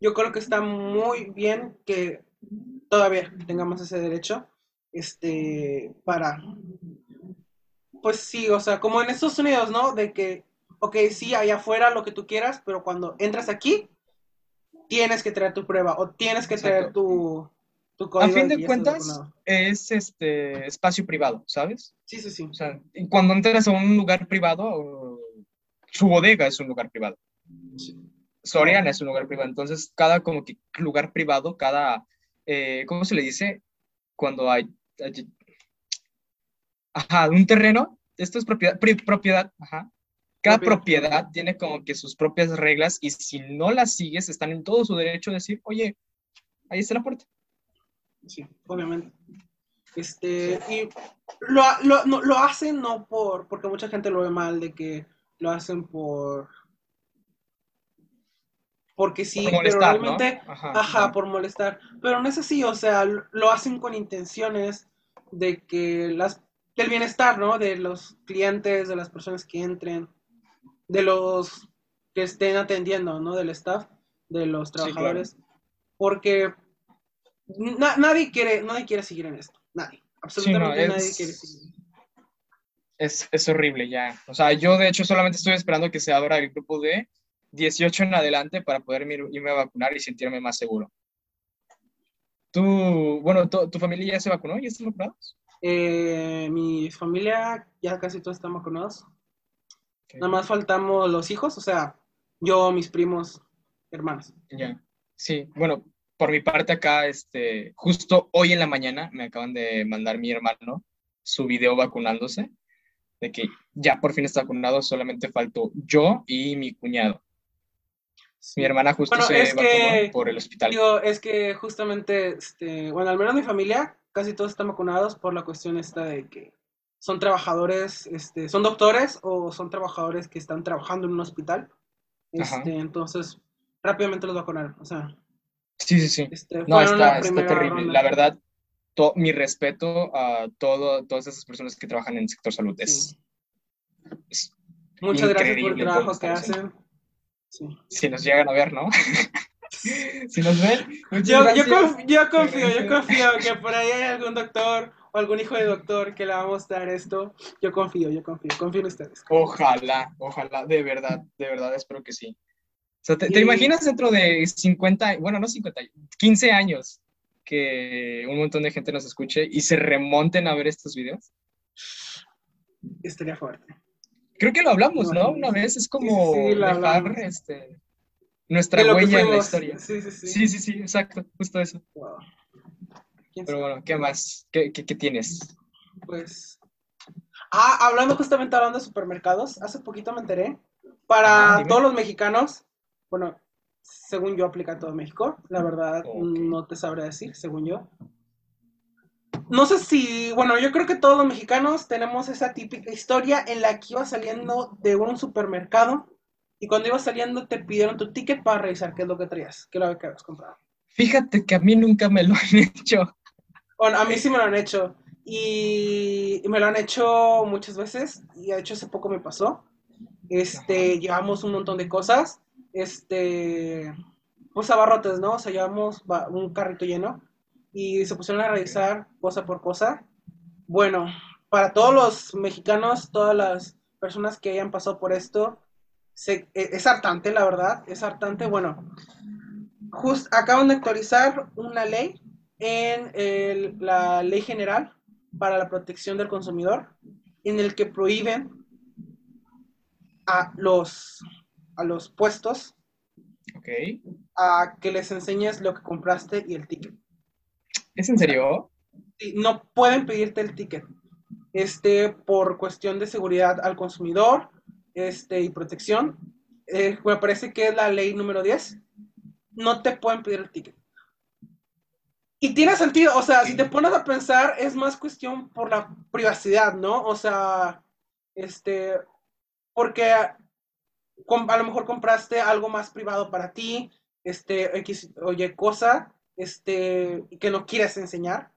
yo creo que está muy bien que todavía tengamos ese derecho este, para, pues sí, o sea, como en Estados Unidos, ¿no? De que, ok, sí, allá afuera lo que tú quieras, pero cuando entras aquí, tienes que traer tu prueba o tienes que traer tu. A fin de cuentas, es este espacio privado, ¿sabes? Sí, sí, sí. O sea, cuando entras a un lugar privado, su bodega es un lugar privado. Soriana es un lugar privado. Entonces, cada como que lugar privado, cada, eh, ¿cómo se le dice? Cuando hay Ajá, un terreno, esto es propiedad, propiedad, ajá. Cada propiedad, tiene como que sus propias reglas y si no las sigues, están en todo su derecho a decir, oye, ahí está la puerta. Sí, obviamente. Este, y lo, lo, no, lo hacen no por, porque mucha gente lo ve mal, de que lo hacen por, porque sí, pero realmente, ajá, por molestar. Pero no es así, o sea, lo hacen con intenciones de que las, del bienestar, ¿no? De los clientes, de las personas que entren, de los que estén atendiendo, ¿no? Del staff, de los trabajadores. Porque nadie quiere, nadie quiere seguir en esto. Nadie. Absolutamente nadie quiere seguir. Es, es horrible ya. O sea, yo de hecho solamente estoy esperando que se abra el grupo de 18 en adelante para poder irme a vacunar y sentirme más seguro. Tú, bueno, ¿tu, familia ya se vacunó? ¿Ya están vacunados? Eh, mi familia ya casi todos están vacunados. Nada más faltamos los hijos, o sea, yo, mis primos, hermanos. Ya, sí, bueno, por mi parte acá, este, justo hoy en la mañana me acaban de mandar mi hermano su video vacunándose, de que ya por fin está vacunado, solamente faltó yo y mi cuñado. Mi hermana justo se vacunó por el hospital. Digo, es que justamente, este, bueno, al menos mi familia, casi todos están vacunados por la cuestión esta de que son trabajadores, este, son doctores o son trabajadores que están trabajando en un hospital. Este, entonces, rápidamente los vacunaron. O sea, Sí, sí, sí. este, No, está, está terrible. ronda. La verdad, to- mi respeto a todo, todas esas personas que trabajan en el sector salud. Es, Sí. es- Muchas gracias por el trabajo que hacen. Sí. si nos llegan a ver, ¿no? si nos ven, Yo, yo, conf- yo confío, yo confío que por ahí hay algún doctor o algún hijo de doctor que le va a mostrar esto. Yo confío, yo confío, confío en ustedes. Ojalá, ojalá, de verdad, de verdad, espero que sí. Sea, ¿te, imaginas dentro de 50, bueno, no 50, 15 años que un montón de gente nos escuche y se remonten a ver estos videos? Estaría fuerte. Creo que lo hablamos, ¿no? Una vez es como Sí, sí, dejar este, nuestra huella en la historia. Sí, sí, sí. Sí, sí, sí, exacto, justo eso. Wow. ¿Quién Pero bueno, ¿qué más? ¿Qué, qué, qué tienes? Pues. Ah, hablando justamente hablando de supermercados, hace poquito me enteré. Para todos los mexicanos, bueno, según yo aplica en todo México, la verdad Ok. no te sabré decir, según yo. No sé si, bueno, yo creo que todos los mexicanos tenemos esa típica historia en la que ibas saliendo de un supermercado y cuando ibas saliendo te pidieron tu ticket para revisar qué es lo que traías, qué es lo que habías comprado. Fíjate que a mí nunca me lo han hecho. Bueno, a mí sí me lo han hecho. Y me lo han hecho muchas veces. Y de hecho hace poco me pasó. Este, llevamos un montón de cosas. Este, pues abarrotes, ¿no? O sea, llevamos va- un carrito lleno. Y se pusieron a revisar cosa por cosa. Bueno, para todos los mexicanos, todas las personas que hayan pasado por esto, se- e- es hartante, la verdad. Es hartante. Bueno, just acaban de actualizar una ley en el- la Ley General para la Protección del Consumidor, en el que prohíben a los, a los puestos Ok. a que les enseñes lo que compraste y el ticket. ¿Es en serio? Y no pueden pedirte el ticket este, por cuestión de seguridad al consumidor este, y protección. Eh, me parece que es la ley número 10. No te pueden pedir el ticket. Y tiene sentido, o sea, si te pones a pensar, es más cuestión por la privacidad, ¿no? O sea, este, porque a lo mejor compraste algo más privado para ti, este, X o Y cosa, este, que no quieras enseñar,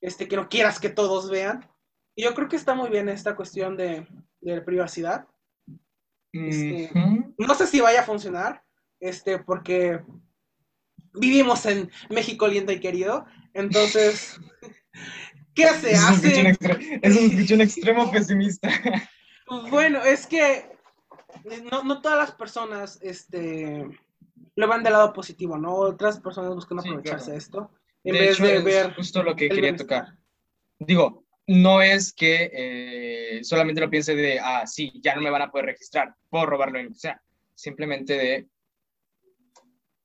este, que no quieras que todos vean. Y yo creo que está muy bien esta cuestión de, de privacidad. Este. No sé si vaya a funcionar, este, porque vivimos en México lindo y querido. Entonces, ¿qué se hace? Eso escucha un extremo pesimista. Pues bueno, es que no, no todas las personas este, lo van del lado positivo, ¿no? Otras personas buscan Sí, aprovecharse claro. de esto en De vez hecho, de es ver justo lo que quería bienestar. tocar. Digo, no es que eh, solamente lo piense de, ah, sí, ya no me van a poder registrar, puedo robarlo que sea. Simplemente de,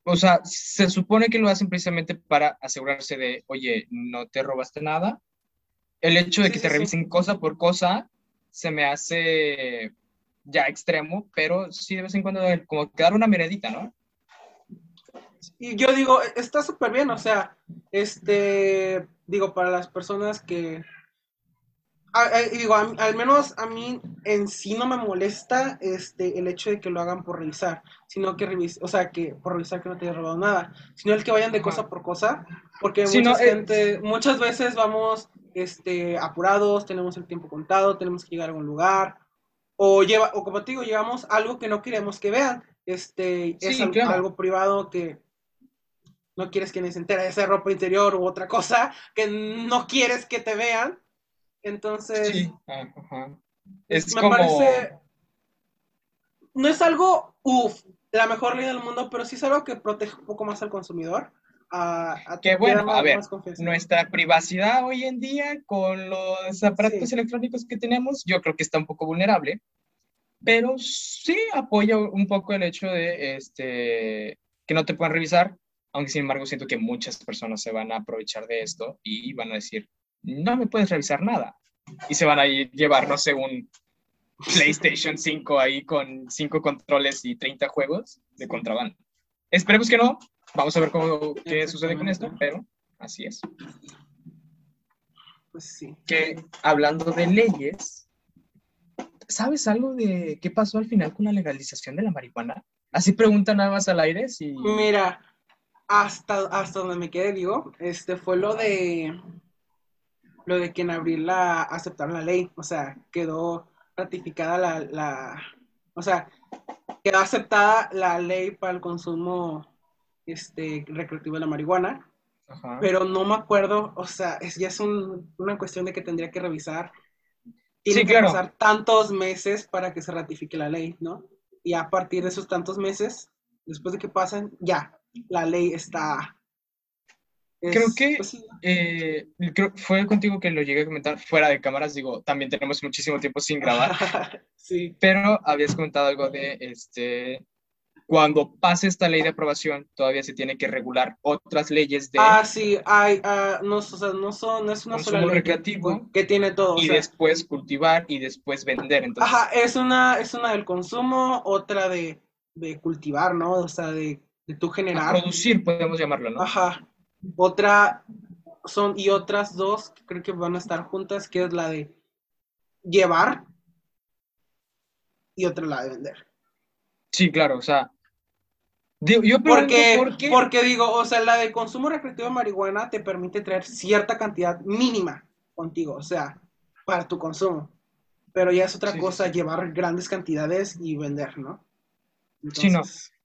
o sea, se supone que lo hacen precisamente para asegurarse de, oye, no te robaste nada. El hecho de Sí, que sí, te sí. revisen cosa por cosa se me hace ya extremo, pero sí de vez en cuando como que dar una miradita, ¿no? Y yo digo, está súper bien, o sea, este, digo, para las personas que, a- a- digo, a al menos a mí en sí no me molesta este, el hecho de que lo hagan por revisar, sino que revis o sea, que por revisar que no te haya robado nada, sino el que vayan de Ajá. cosa por cosa, porque Sí, mucha no, eh, gente, muchas veces vamos este, apurados, tenemos el tiempo contado, tenemos que llegar a algún lugar, o lleva, o como te digo, llevamos algo que no queremos que vean, este, es Sí, algo, claro. algo privado que no quieres que nadie se entere, esa ropa interior u otra cosa que no quieres que te vean. Entonces, Sí, ajá. Es me como... parece, no es algo, uff, la mejor ley del mundo, pero sí es algo que protege un poco más al consumidor. A, a Que bueno, más- a ver, nuestra privacidad hoy en día con los aparatos Sí. electrónicos que tenemos, yo creo que está un poco vulnerable, pero sí apoyo un poco el hecho de este, que no te puedan revisar, aunque sin embargo siento que muchas personas se van a aprovechar de esto y van a decir, no me puedes revisar nada. Y se van a llevar, no sé, un PlayStation 5 ahí con 5 controles y 30 juegos de contrabando. Esperemos que no. Vamos a ver cómo, qué sucede con esto, pero así es. Pues sí. Que hablando de leyes, ¿sabes algo de qué pasó al final con la legalización de la marihuana? Así pregunta nada más al aire, si... Mira, hasta, hasta donde me quedé, digo, este fue lo de lo de que en abril la aceptaron la ley, o sea, quedó ratificada la, la o sea, quedó aceptada la ley para el consumo este, recreativo de la marihuana, pero no me acuerdo, o sea, es, ya es una cuestión de que tendría que revisar. Tiene que pasar tantos meses para que se ratifique la ley, ¿no? Y a partir de esos tantos meses, después de que pasen, ya, la ley está creo que pues eh, creo, fue contigo que lo llegué a comentar fuera de cámaras. Digo, también tenemos muchísimo tiempo sin grabar. sí. Pero habías comentado algo de este. Cuando pase esta ley de aprobación, todavía se tiene que regular otras leyes de. Ah, sí, hay, ah, no, o sea, no, son, no es una sola ley recreativo que, tiene todo. Y después cultivar y después vender. Entonces... Ajá, es una, es una del consumo, otra de, de cultivar, ¿no? O sea, de, de tú generar. producir, podemos llamarlo, ¿no? Ajá. Otra son, y otras dos que creo que van a estar juntas, que es la de llevar y otra la de vender. Sí, claro, o sea. Yo porque, por qué. porque digo, o sea, la de consumo recreativo de marihuana te permite traer cierta cantidad mínima contigo, o sea, para tu consumo. Pero ya es otra cosa llevar grandes cantidades y vender, ¿no? Sí, no.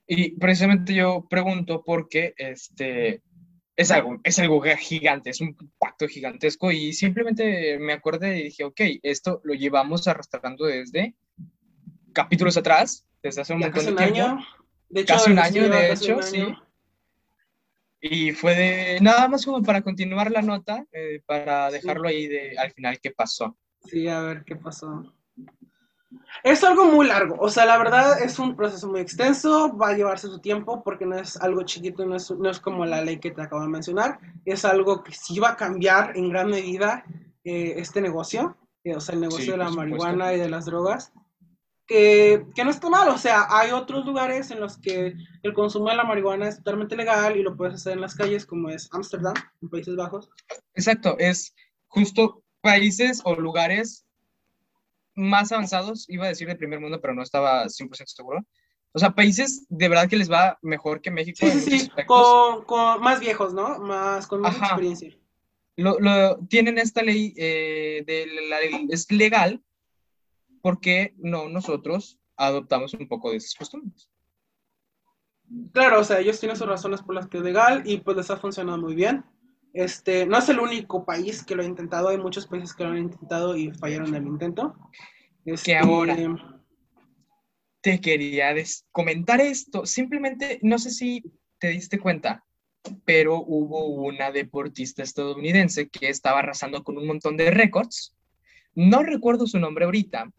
Y precisamente yo pregunto porque este, es algo, es algo gigante, es un pacto gigantesco y simplemente me acordé y dije, ok, esto lo llevamos arrastrando desde capítulos atrás, desde hace un montón de tiempo. Año. De hecho, casi un año, de hecho, sí. Y fue de nada más como para continuar la nota, eh, para dejarlo ahí de al final qué pasó. Sí, a ver qué pasó. Es algo muy largo, o sea, la verdad es un proceso muy extenso, va a llevarse su tiempo porque no es algo chiquito, no es, no es como la ley que te acabo de mencionar, es algo que sí va a cambiar en gran medida eh, este negocio, eh, o sea, el negocio de la marihuana y de las drogas, que, que, no está mal, o sea, hay otros lugares en los que el consumo de la marihuana es totalmente legal y lo puedes hacer en las calles, como es Ámsterdam, en Países Bajos. Exacto, es justo países o lugares más avanzados, iba a decir de primer mundo, pero no estaba 100% seguro. O sea, países de verdad que les va mejor que México. Sí, sí, sí, con, más viejos, ¿no? Más, con más experiencia. Lo, tienen esta ley eh, de la, es legal porque no nosotros adoptamos un poco de esas costumbres. Claro, o sea, ellos tienen sus razones por las que es legal y pues les ha funcionado muy bien. Este, no es el único país que lo ha intentado, hay muchos países que lo han intentado y fallaron en el intento. Este, que ahora te quería comentar esto, simplemente no sé si te diste cuenta, pero hubo una deportista estadounidense que estaba arrasando con un montón de récords. No recuerdo su nombre ahorita,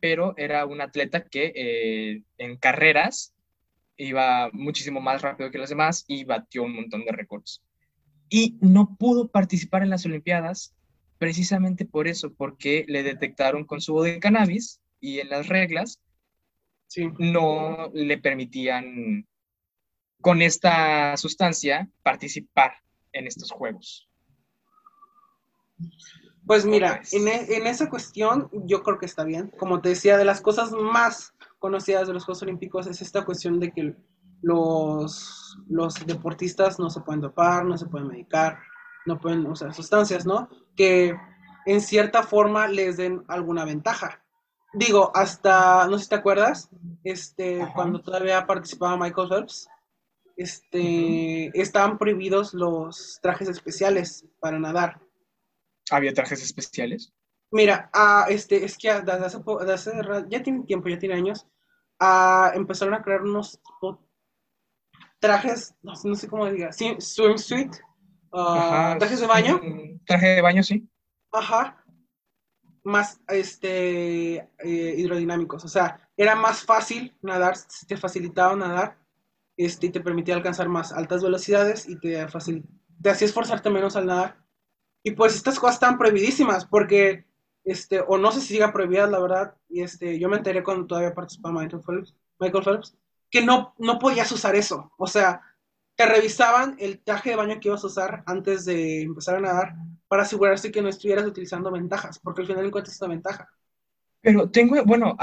pero era un atleta que eh, en carreras iba muchísimo más rápido que los demás y batió un montón de récords y no pudo participar en las Olimpiadas precisamente por eso, porque le detectaron consumo de cannabis y en las reglas no le permitían con esta sustancia participar en estos juegos. Pues mira, en, e, en, esa cuestión yo creo que está bien. Como te decía, de las cosas más conocidas de los Juegos Olímpicos es esta cuestión de que los, los deportistas no se pueden dopar, no se pueden medicar, no pueden usar sustancias, ¿no? Que en cierta forma les den alguna ventaja. Digo, hasta, no sé si te acuerdas, este, cuando todavía participaba Michael Phelps, este, estaban prohibidos los trajes especiales para nadar. ¿Había trajes especiales? Mira, ah, este, es que desde hace, hace, ya tiene tiempo, ya tiene años, ah, empezaron a crear unos trajes, no, sé cómo diga, swimsuit, uh, trajes de baño. Traje de baño, sí. Ajá. Más este eh, hidrodinámicos. O sea, era más fácil nadar, te facilitaba nadar, este, y te permitía alcanzar más altas velocidades y te, te hacía esforzarte menos al nadar. Y pues estas cosas están prohibidísimas, porque, este, o no sé si sigan prohibidas, la verdad, y este, yo me enteré cuando todavía participaba Michael Phelps, Michael Phelps que no, no podías usar eso. O sea, te revisaban el traje de baño que ibas a usar antes de empezar a nadar para asegurarse que no estuvieras utilizando ventajas, porque al final encuentras esta ventaja. Pero tengo, bueno,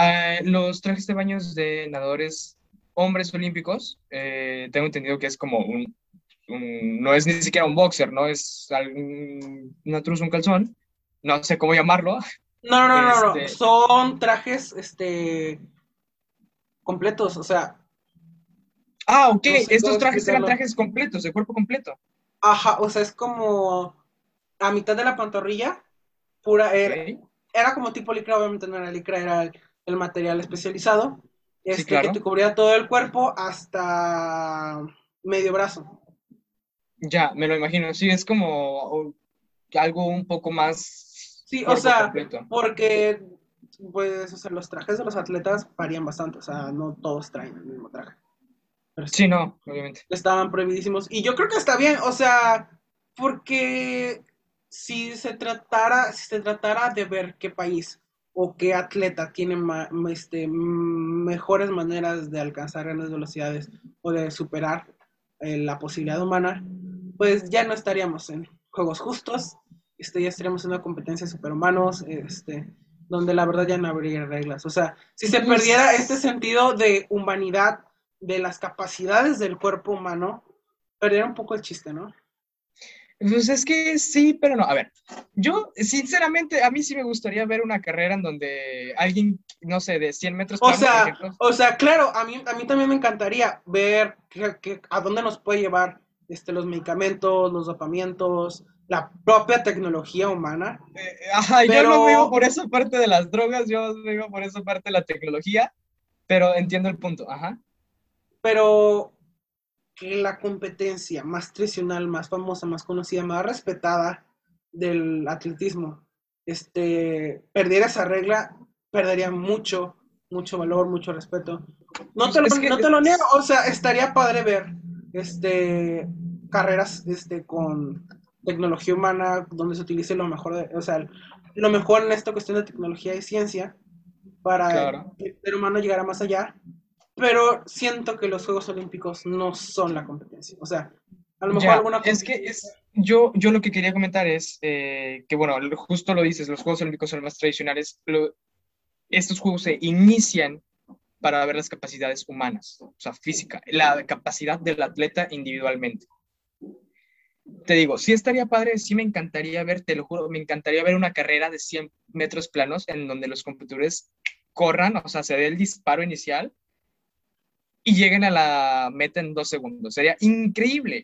los trajes de baños de nadadores hombres olímpicos, eh, tengo entendido que es como un, no es ni siquiera un boxer, ¿no? Es un, una truz, un calzón, no sé cómo llamarlo. No, no, no, no, este son trajes, este, completos, o sea. Ah, ok, estos trajes eran trajes completos, de cuerpo completo. Ajá, o sea, es como a mitad de la pantorrilla, pura, era, como tipo licra, obviamente no era licra, era el, material especializado, este, que te cubría todo el cuerpo hasta medio brazo. Ya, me lo imagino, sí, es como algo un poco más... Sí, o sea, porque pues, o sea, los trajes de los atletas varían bastante, o sea, no todos traen el mismo traje. sí, no, obviamente. Estaban prohibidísimos. Y yo creo que está bien, o sea, porque si se tratara, si se tratara de ver qué país o qué atleta tiene este, mejores maneras de alcanzar grandes velocidades o de superar eh, la posibilidad humana, pues ya no estaríamos en juegos justos, este, ya estaríamos en una competencia de superhumanos, este, donde la verdad ya no habría reglas. O sea, si se pues perdiera este sentido de humanidad, de las capacidades del cuerpo humano, perdería un poco el chiste, ¿no? Pues es que sí, pero no. A ver, yo sinceramente, a mí sí me gustaría ver una carrera en donde alguien, no sé, de 100 metros. O sea, o sea, claro, a mí, a mí también me encantaría ver a dónde nos puede llevar este, los medicamentos, los dopamientos, la propia tecnología humana. Eh, ajá, yo no vivo por esa parte de las drogas, yo vivo por esa parte de la tecnología, pero entiendo el punto, ajá. Pero que la competencia más tradicional, más famosa, más conocida, más respetada del atletismo, este, perdiera esa regla, perdería mucho, mucho valor, mucho respeto. No te, lo, no te lo niego, o sea, estaría padre ver este, carreras este, con tecnología humana, donde se utilice lo mejor, de, o sea, lo mejor en esta cuestión de tecnología y ciencia para que el ser humano llegara más allá pero siento que los Juegos Olímpicos no son la competencia. O sea, a lo mejor alguna Es que es, yo, yo lo que quería comentar es eh, que, bueno, justo lo dices, los Juegos Olímpicos son los más tradicionales. estos Juegos se inician para ver las capacidades humanas, o sea, física, la capacidad del atleta individualmente. Te digo, sí estaría padre, sí me encantaría ver, te lo juro, me encantaría ver una carrera de 100 metros planos en donde los competidores corran, o sea, se dé el disparo inicial y lleguen a la meta en dos segundos. Sería increíble.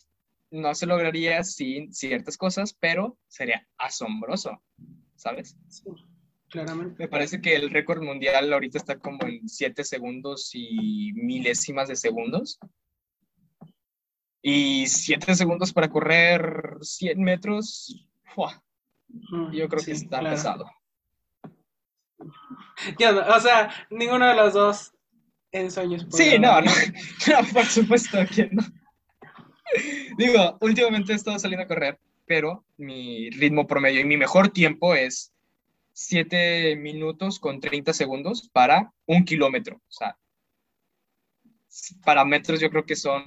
No se lograría sin ciertas cosas, pero sería asombroso, ¿sabes? Sí, claramente. Me parece que el récord mundial ahorita está como en siete segundos y milésimas de segundos. Y siete segundos para correr 100 metros, yo creo que está pesado. o sea, ninguno de los dos en sueños. Sí, no, no, por supuesto que no. Digo, últimamente he estado saliendo a correr, pero mi ritmo promedio y mi mejor tiempo es 7 minutos con 30 segundos para un kilómetro. O sea, para metros yo creo que son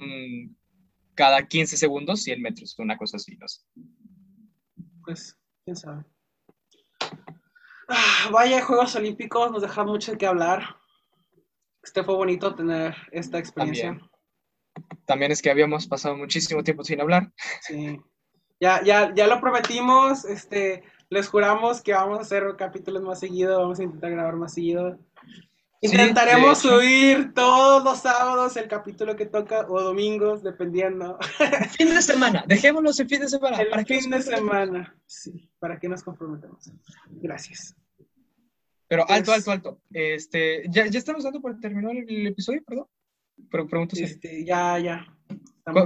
cada 15 segundos 100 metros, una cosa así, no sé. Pues, quién sabe. Ah, vaya, Juegos Olímpicos, nos deja mucho de qué hablar. Este fue bonito tener esta experiencia. También. es que habíamos pasado muchísimo tiempo sin hablar. Sí. Ya, ya, ya lo prometimos, este, les juramos que vamos a hacer capítulos más seguido, vamos a intentar grabar más seguido. Intentaremos subir todos los sábados el capítulo que toca o domingos, dependiendo. Fin de semana, dejémoslo en fin de semana. El para fin de semana, sí, para que nos comprometamos. Gracias. Pero alto, alto, alto. Este, ¿ya, ya estamos dando por terminar el, episodio, perdón? Pero pregunto este, Ya, ya.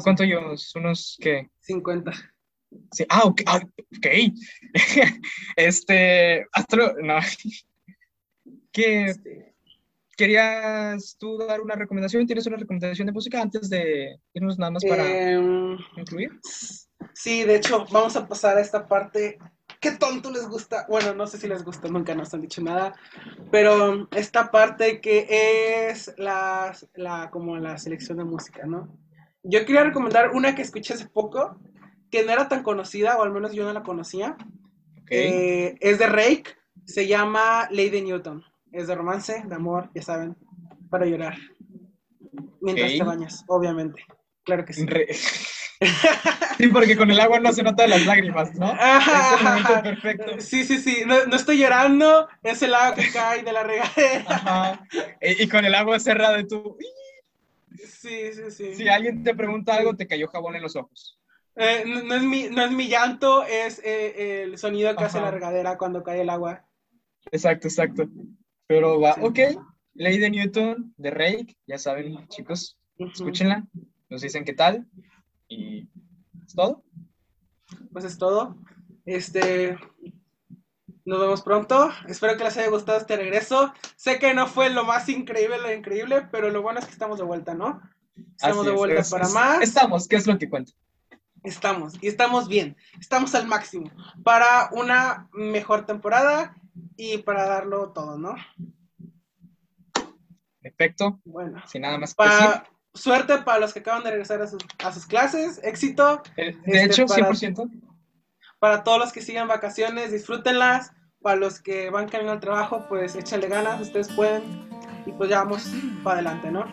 ¿Cuánto llevamos? ¿Unos qué? 50. Sí. Ah, ok. Ah, este, hasta no. ¿Qué? Este. ¿Querías tú dar una recomendación? ¿Tienes una recomendación de música antes de irnos nada más para incluir? Sí, de hecho, vamos a pasar a esta parte qué tonto les gusta. Bueno, no sé si les gusta, nunca nos han dicho nada. Pero esta parte que es la, la, como la selección de música, ¿no? Yo quería recomendar una que escuché hace poco, que no era tan conocida, o al menos yo no la conocía. Eh, es de Rake, se llama Lady Newton. Es de romance, de amor, ya saben, para llorar. Mientras te bañas, obviamente. Claro que sí. Re- sí, porque con el agua no se notan las lágrimas, ¿no? Ajá, Es el momento ajá. perfecto. Sí, sí, sí. No, no estoy llorando, es el agua que cae de la regadera. Ajá. Y, y con el agua cerrada y tú. Sí, sí, sí. Si alguien te pregunta algo, te cayó jabón en los ojos. Eh, no, no es mi, no es mi llanto, es eh, el sonido que hace la regadera cuando cae el agua. Exacto, exacto. Pero va, Sí. ok. Ley de Newton, de Rake, ya saben, chicos, escúchenla, nos dicen qué tal. Y es todo. Pues es todo. Este. Nos vemos pronto. Espero que les haya gustado este regreso. Sé que no fue lo más increíble, lo increíble, pero lo bueno es que estamos de vuelta, ¿no? Estamos Así de vuelta es- para es- más. Estamos, ¿qué es lo que cuenta? Estamos, y estamos bien. Estamos al máximo para una mejor temporada y para darlo todo, ¿no? Perfecto, Bueno. sin nada más que decir. Pa- suerte para los que acaban de regresar a sus, a sus clases. Éxito Eh, De este, hecho, para- 100%. para todos los que sigan vacaciones. Disfrútenlas. Para los que van camino al trabajo, pues échenle ganas. Ustedes pueden. Y pues ya vamos para adelante, ¿no?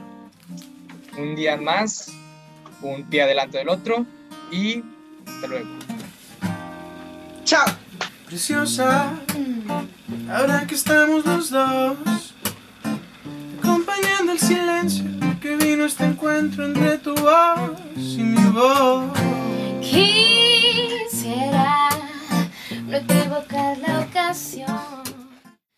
Un día más, un pie adelante del otro y hasta luego. ¡Chao! Preciosa, ahora que estamos los dos, acompañando el silencio que vino este encuentro entre tu voz y mi voz. Quisiera no equivocar la ocasión.